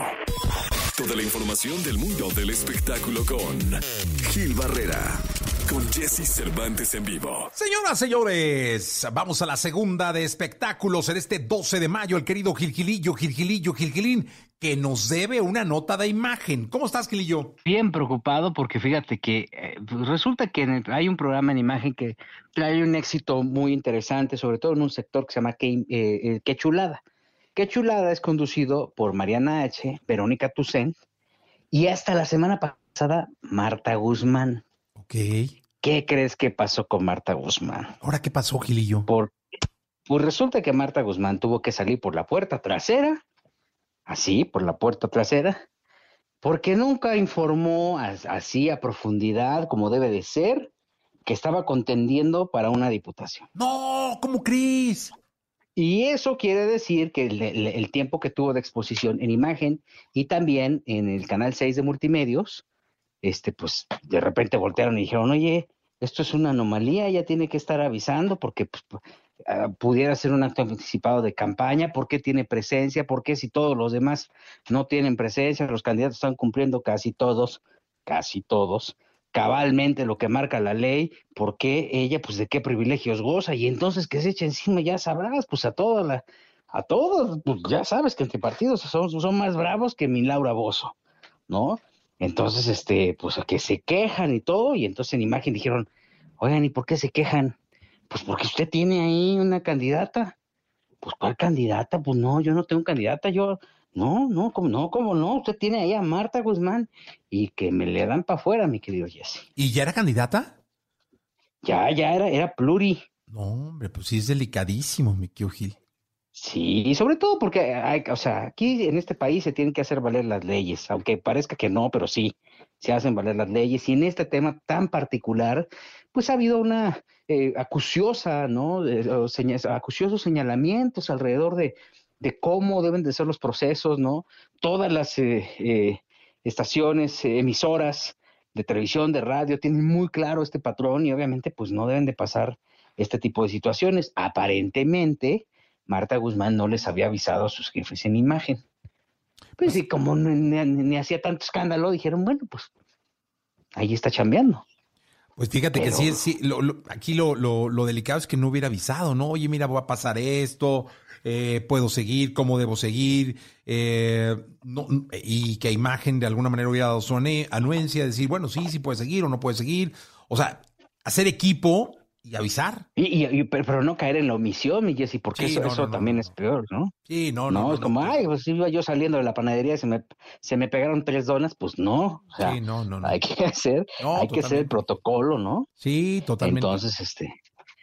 Toda la información del mundo del espectáculo con Gil Barrera con Jesse Cervantes en vivo. Señoras, señores, vamos a la segunda de espectáculos en este 12 de mayo. El querido Gilgilillo, Gilgilillo, Gilgilín, que nos debe una nota de imagen. ¿Cómo estás, Gilillo? Bien preocupado porque fíjate que eh, pues resulta que hay un programa en imagen que trae un éxito muy interesante, sobre todo en un sector que se llama Que, eh, eh Chulada. Que Chulada es conducido por Mariana H., Verónica Tucen y hasta la semana pasada Marta Guzmán. ¿Qué crees que pasó con Marta Guzmán? ¿Ahora qué pasó, Gilillo? Por, pues resulta que Marta Guzmán tuvo que salir por la puerta trasera, así, por la puerta trasera, porque nunca informó así a profundidad como debe de ser que estaba contendiendo para una diputación. No, ¿cómo crees? Y eso quiere decir que el, el, tiempo que tuvo de exposición en imagen y también en el canal 6 de multimedios, este, pues de repente voltearon y dijeron, oye, esto es una anomalía, ya tiene que estar avisando porque pues, ah, pudiera ser un acto anticipado de campaña, ¿por qué tiene presencia? ¿Por qué si todos los demás no tienen presencia, los candidatos están cumpliendo casi todos, casi todos, cabalmente lo que marca la ley, ¿por qué ella, pues de qué privilegios goza? Y entonces que se eche encima, ya sabrás, pues a toda la, a todos, pues ya sabes que entre partidos son, son más bravos que mi Laura Bozo, ¿no? Entonces, este, pues a que se quejan y todo, y entonces en imagen dijeron, oigan, ¿y por qué se quejan? Pues porque usted tiene ahí una candidata. Pues ¿cuál candidata? Pues no, yo no tengo candidata, yo, no, no, como no, como no, usted tiene ahí a Marta Guzmán y que me le dan para afuera, mi querido Jesse. ¿Y ya era candidata? Ya, ya era, era pluri. No, hombre, pues sí es delicadísimo, mi querido Gil. Sí, y sobre todo porque, hay, o sea, aquí en este país se tienen que hacer valer las leyes, aunque parezca que no, pero sí, se hacen valer las leyes. Y en este tema tan particular, pues ha habido una eh, acuciosa, ¿no? Eh, acuciosos señalamientos alrededor de, de, cómo deben de ser los procesos, ¿no? Todas las eh, eh estaciones, emisoras de televisión, de radio, tienen muy claro este patrón y obviamente pues no deben de pasar este tipo de situaciones. Aparentemente, Marta Guzmán no les había avisado a sus jefes en imagen. Pues sí, como ni, hacía tanto escándalo, dijeron, bueno, pues ahí está chambeando. Pues fíjate que sí, sí aquí lo, lo, delicado es que no hubiera avisado, ¿no? Oye, mira, va a pasar esto, eh, puedo seguir, cómo debo seguir, eh, no, y que imagen de alguna manera hubiera dado su anuencia, decir, bueno, sí, sí puede seguir o no puede seguir. O sea, hacer equipo y avisar. Y, pero, no caer en la omisión, mi Jessy, porque eso, eso también es peor, ¿no? Sí, no, no. No, es como, ay, pues iba yo saliendo de la panadería y se me, se me pegaron tres donas, pues no. O sea, sí, no, no, Hay que hacer, hay que hacer el protocolo, ¿no? Sí, totalmente. Entonces, este,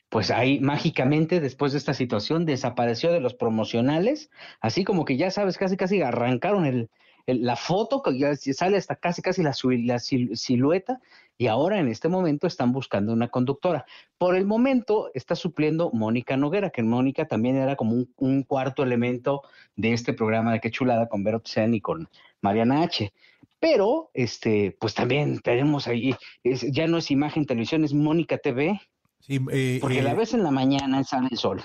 pues ahí mágicamente después de esta situación desapareció de los promocionales, así como que ya sabes, casi casi arrancaron el, la foto, que ya sale hasta casi casi la, la silueta y ahora en este momento están buscando una conductora. Por el momento está supliendo Mónica Noguera, que Mónica también era como un, cuarto elemento de este programa de Qué Chulada con Vero Tsen y con Mariana H. Pero, este, pues también tenemos ahí, ya no es imagen televisión, es Mónica TV, eh, porque la eh, ves en la mañana en San el Sol.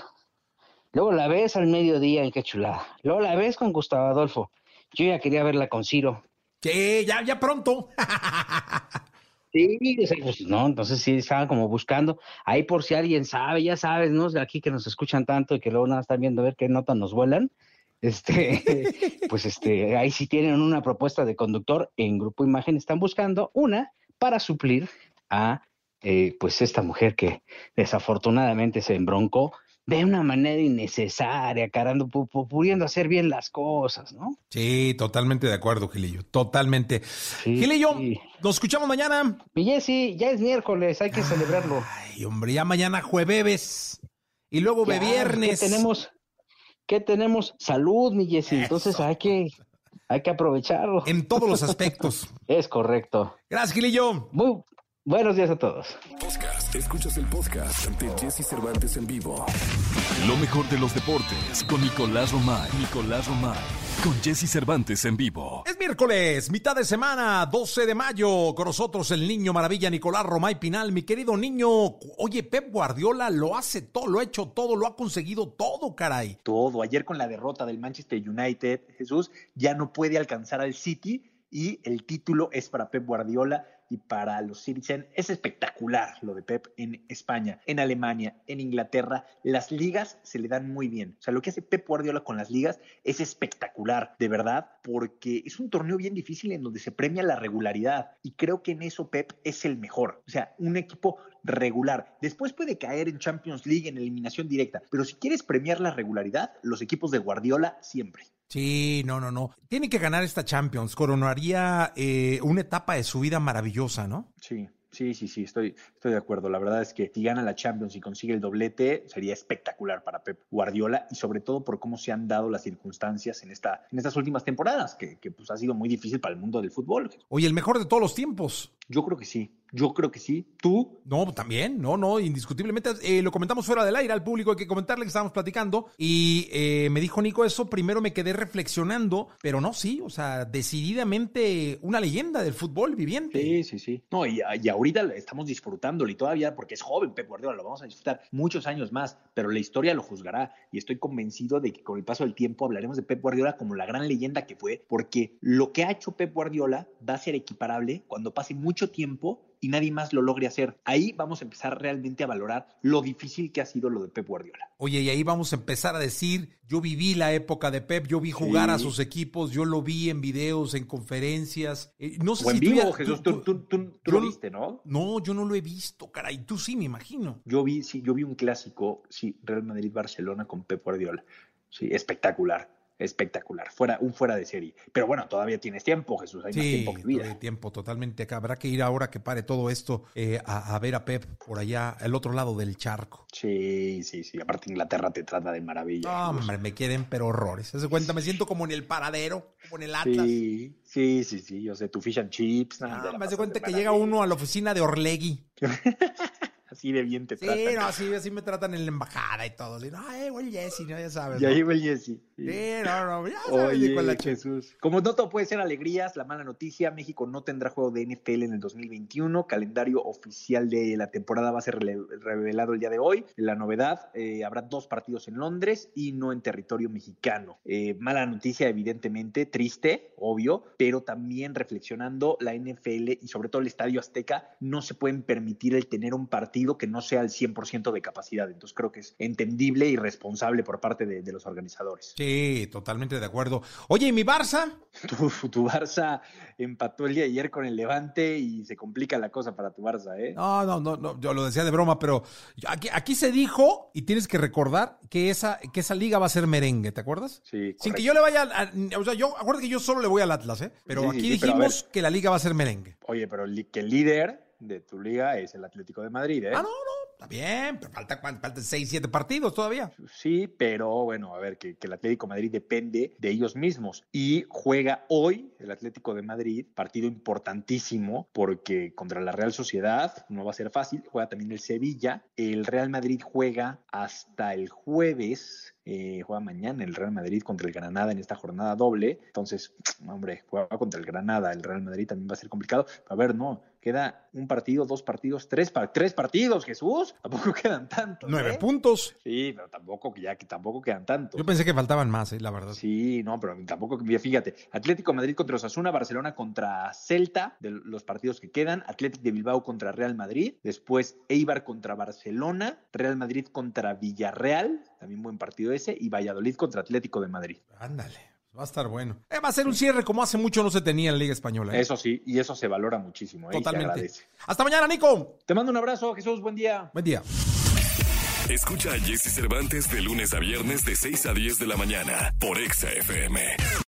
Luego la ves al mediodía en Qué Chulada. Luego la ves con Gustavo Adolfo. Yo ya quería verla con Ciro. Sí, ya, ya pronto. Sí, pues, no, entonces sí estaban como buscando, ahí por si alguien sabe, ya sabes, ¿no? Aquí que nos escuchan tanto y que luego nada están viendo a ver qué nota nos vuelan, este, pues este, ahí sí tienen una propuesta de conductor en Grupo Imagen, están buscando una para suplir a, eh, pues esta mujer que desafortunadamente se embroncó de una manera innecesaria, carando, pudiendo hacer bien las cosas, ¿no? Sí, totalmente de acuerdo, Gilillo, totalmente. Gilillo, nos escuchamos mañana. Y sí, ya es miércoles, hay que celebrarlo. Ay, hombre, ya mañana jueves y luego de viernes. ¿Qué tenemos? ¿Qué tenemos? Salud, mi Jessy, entonces hay que, hay que aprovecharlo. En todos los aspectos. es correcto. Gracias, Gilillo. Muy Buenos días a todos. Podcast. Escuchas el podcast ante Jesse Cervantes en vivo. Lo mejor de los deportes con Nicolás Romay. Nicolás Romay. Con Jesse Cervantes en vivo. Es miércoles, mitad de semana, 12 de mayo. Con nosotros el niño maravilla Nicolás Romay Pinal. Mi querido niño, oye, Pep Guardiola lo hace todo, lo ha hecho todo, lo ha conseguido todo, caray. Todo. Ayer con la derrota del Manchester United, Jesús ya no puede alcanzar al City y el título es para Pep Guardiola y para los Citizen. Es espectacular lo de Pep en España, en Alemania, en Inglaterra. Las ligas se le dan muy bien. O sea, lo que hace Pep Guardiola con las ligas es espectacular, de verdad, porque es un torneo bien difícil en donde se premia la regularidad. Y creo que en eso Pep es el mejor. O sea, un equipo regular. Después puede caer en Champions League en eliminación directa, pero si quieres premiar la regularidad, los equipos de Guardiola siempre. Sí, no, no, no. Tiene que ganar esta Champions. Coronaría eh, una etapa de su vida maravillosa, ¿no? Sí. Sí, sí, sí, estoy, estoy de acuerdo. La verdad es que si gana la Champions y consigue el doblete, sería espectacular para Pep Guardiola y sobre todo por cómo se han dado las circunstancias en, esta, en estas últimas temporadas, que, que pues ha sido muy difícil para el mundo del fútbol. Oye, el mejor de todos los tiempos. Yo creo que sí. Yo creo que sí. ¿Tú? No, también, no, no, indiscutiblemente. Eh, lo comentamos fuera del aire al público, hay que comentarle que estábamos platicando. Y eh, me dijo Nico eso, primero me quedé reflexionando, pero no, sí, o sea, decididamente una leyenda del fútbol viviente. Sí, sí, sí. No, y, y ahorita estamos disfrutándolo y todavía, porque es joven Pep Guardiola, lo vamos a disfrutar muchos años más, pero la historia lo juzgará. Y estoy convencido de que con el paso del tiempo hablaremos de Pep Guardiola como la gran leyenda que fue, porque lo que ha hecho Pep Guardiola va a ser equiparable cuando pase mucho tiempo y nadie más lo logre hacer. Ahí vamos a empezar realmente a valorar lo difícil que ha sido lo de Pep Guardiola. Oye, y ahí vamos a empezar a decir, yo viví la época de Pep, yo vi jugar a sus equipos, yo lo vi en videos, en conferencias. Eh, no sé en vivo, Jesús, tú, lo viste, ¿no? No, yo no lo he visto, caray, tú sí, me imagino. Yo vi, sí, yo vi un clásico, sí, Real Madrid-Barcelona con Pep Guardiola. Sí, espectacular espectacular, fuera, un fuera de serie. Pero bueno, todavía tienes tiempo, Jesús, hay más tiempo que vida. tiempo totalmente acá. Habrá que ir ahora que pare todo esto eh, a, a ver a Pep por allá, al otro lado del charco. Sí, sí, sí. Aparte Inglaterra te trata de maravilla. No, hombre, me quieren, pero horrores. ¿Se cuenta? Me siento como en el paradero, como en el Atlas. Sí, sí, sí, sí. Yo sé, tu fish and chips. nada, me hace cuenta que llega uno a la oficina de Orlegui. Así de bien te Sí, tratan. no, así, así me tratan en la embajada y todo. Así, no, eh, güey, Jesse, no, ya sabes. Ya ¿no? el Jesse. Sí, no, no, ya sabes de Oye, cuál la Jesús. Como no todo puede ser alegrías, la mala noticia, México no tendrá juego de NFL en el 2021. Calendario oficial de la temporada va a ser revelado el día de hoy. La novedad, eh, habrá dos partidos en Londres y no en territorio mexicano. Eh, mala noticia, evidentemente, triste, obvio, pero también reflexionando, la NFL y sobre todo el Estadio Azteca no se pueden permitir el tener un partido que no sea al 100% de capacidad. Entonces creo que es entendible y responsable por parte de- de los organizadores. Sí, totalmente de acuerdo. Oye, ¿y mi Barça? Tu, tu Barça empató el día de ayer con el Levante y se complica la cosa para tu Barça, ¿eh? No, no, no, no, yo lo decía de broma, pero aquí, aquí se dijo, y tienes que recordar, que esa, que esa liga va a ser merengue, ¿te acuerdas? Sí, Sin que yo le vaya, a- o sea, yo, acuérdate que yo solo le voy al Atlas, ¿eh? Pero Sí, sí, aquí sí, dijimos que la liga va a ser merengue. Oye, pero que el líder de tu liga es el Atlético de Madrid, ¿eh? Ah, no, no, está bien, pero falta, faltan seis, siete partidos todavía. Sí, pero bueno, a ver, que, el Atlético Madrid depende de ellos mismos. Y juega hoy el Atlético de Madrid, partido importantísimo, porque contra la Real Sociedad no va a ser fácil. Juega también el Sevilla. El Real Madrid juega hasta el jueves. eh, juega mañana el Real Madrid contra el Granada en esta jornada doble. Entonces, hombre, juega contra el Granada. El Real Madrid también va a ser complicado. A ver, no, queda un partido, dos partidos, tres, tres partidos, Jesús. Tampoco quedan tantos. Nueve ¿eh? puntos. Sí, pero tampoco, ya que tampoco quedan tantos. Yo pensé que faltaban más, eh, la verdad. Sí, no, pero tampoco, fíjate, Atlético Madrid contra Osasuna, Barcelona contra Celta, de los partidos que quedan, Atlético de Bilbao contra Real Madrid, después Eibar contra Barcelona, Real Madrid contra Villarreal, también buen partido ese, y Valladolid contra Atlético de Madrid. Ándale, va a estar bueno. Eh, va a ser un cierre como hace mucho no se tenía en la Liga Española. ¿eh? Eso sí, y eso se valora muchísimo, ¿eh? y Totalmente. Hasta mañana, Nico. Te mando un abrazo, Jesús, buen día. Buen día. Escucha a Jesse Cervantes de lunes a viernes de 6 a 10 de la mañana por Exa FM.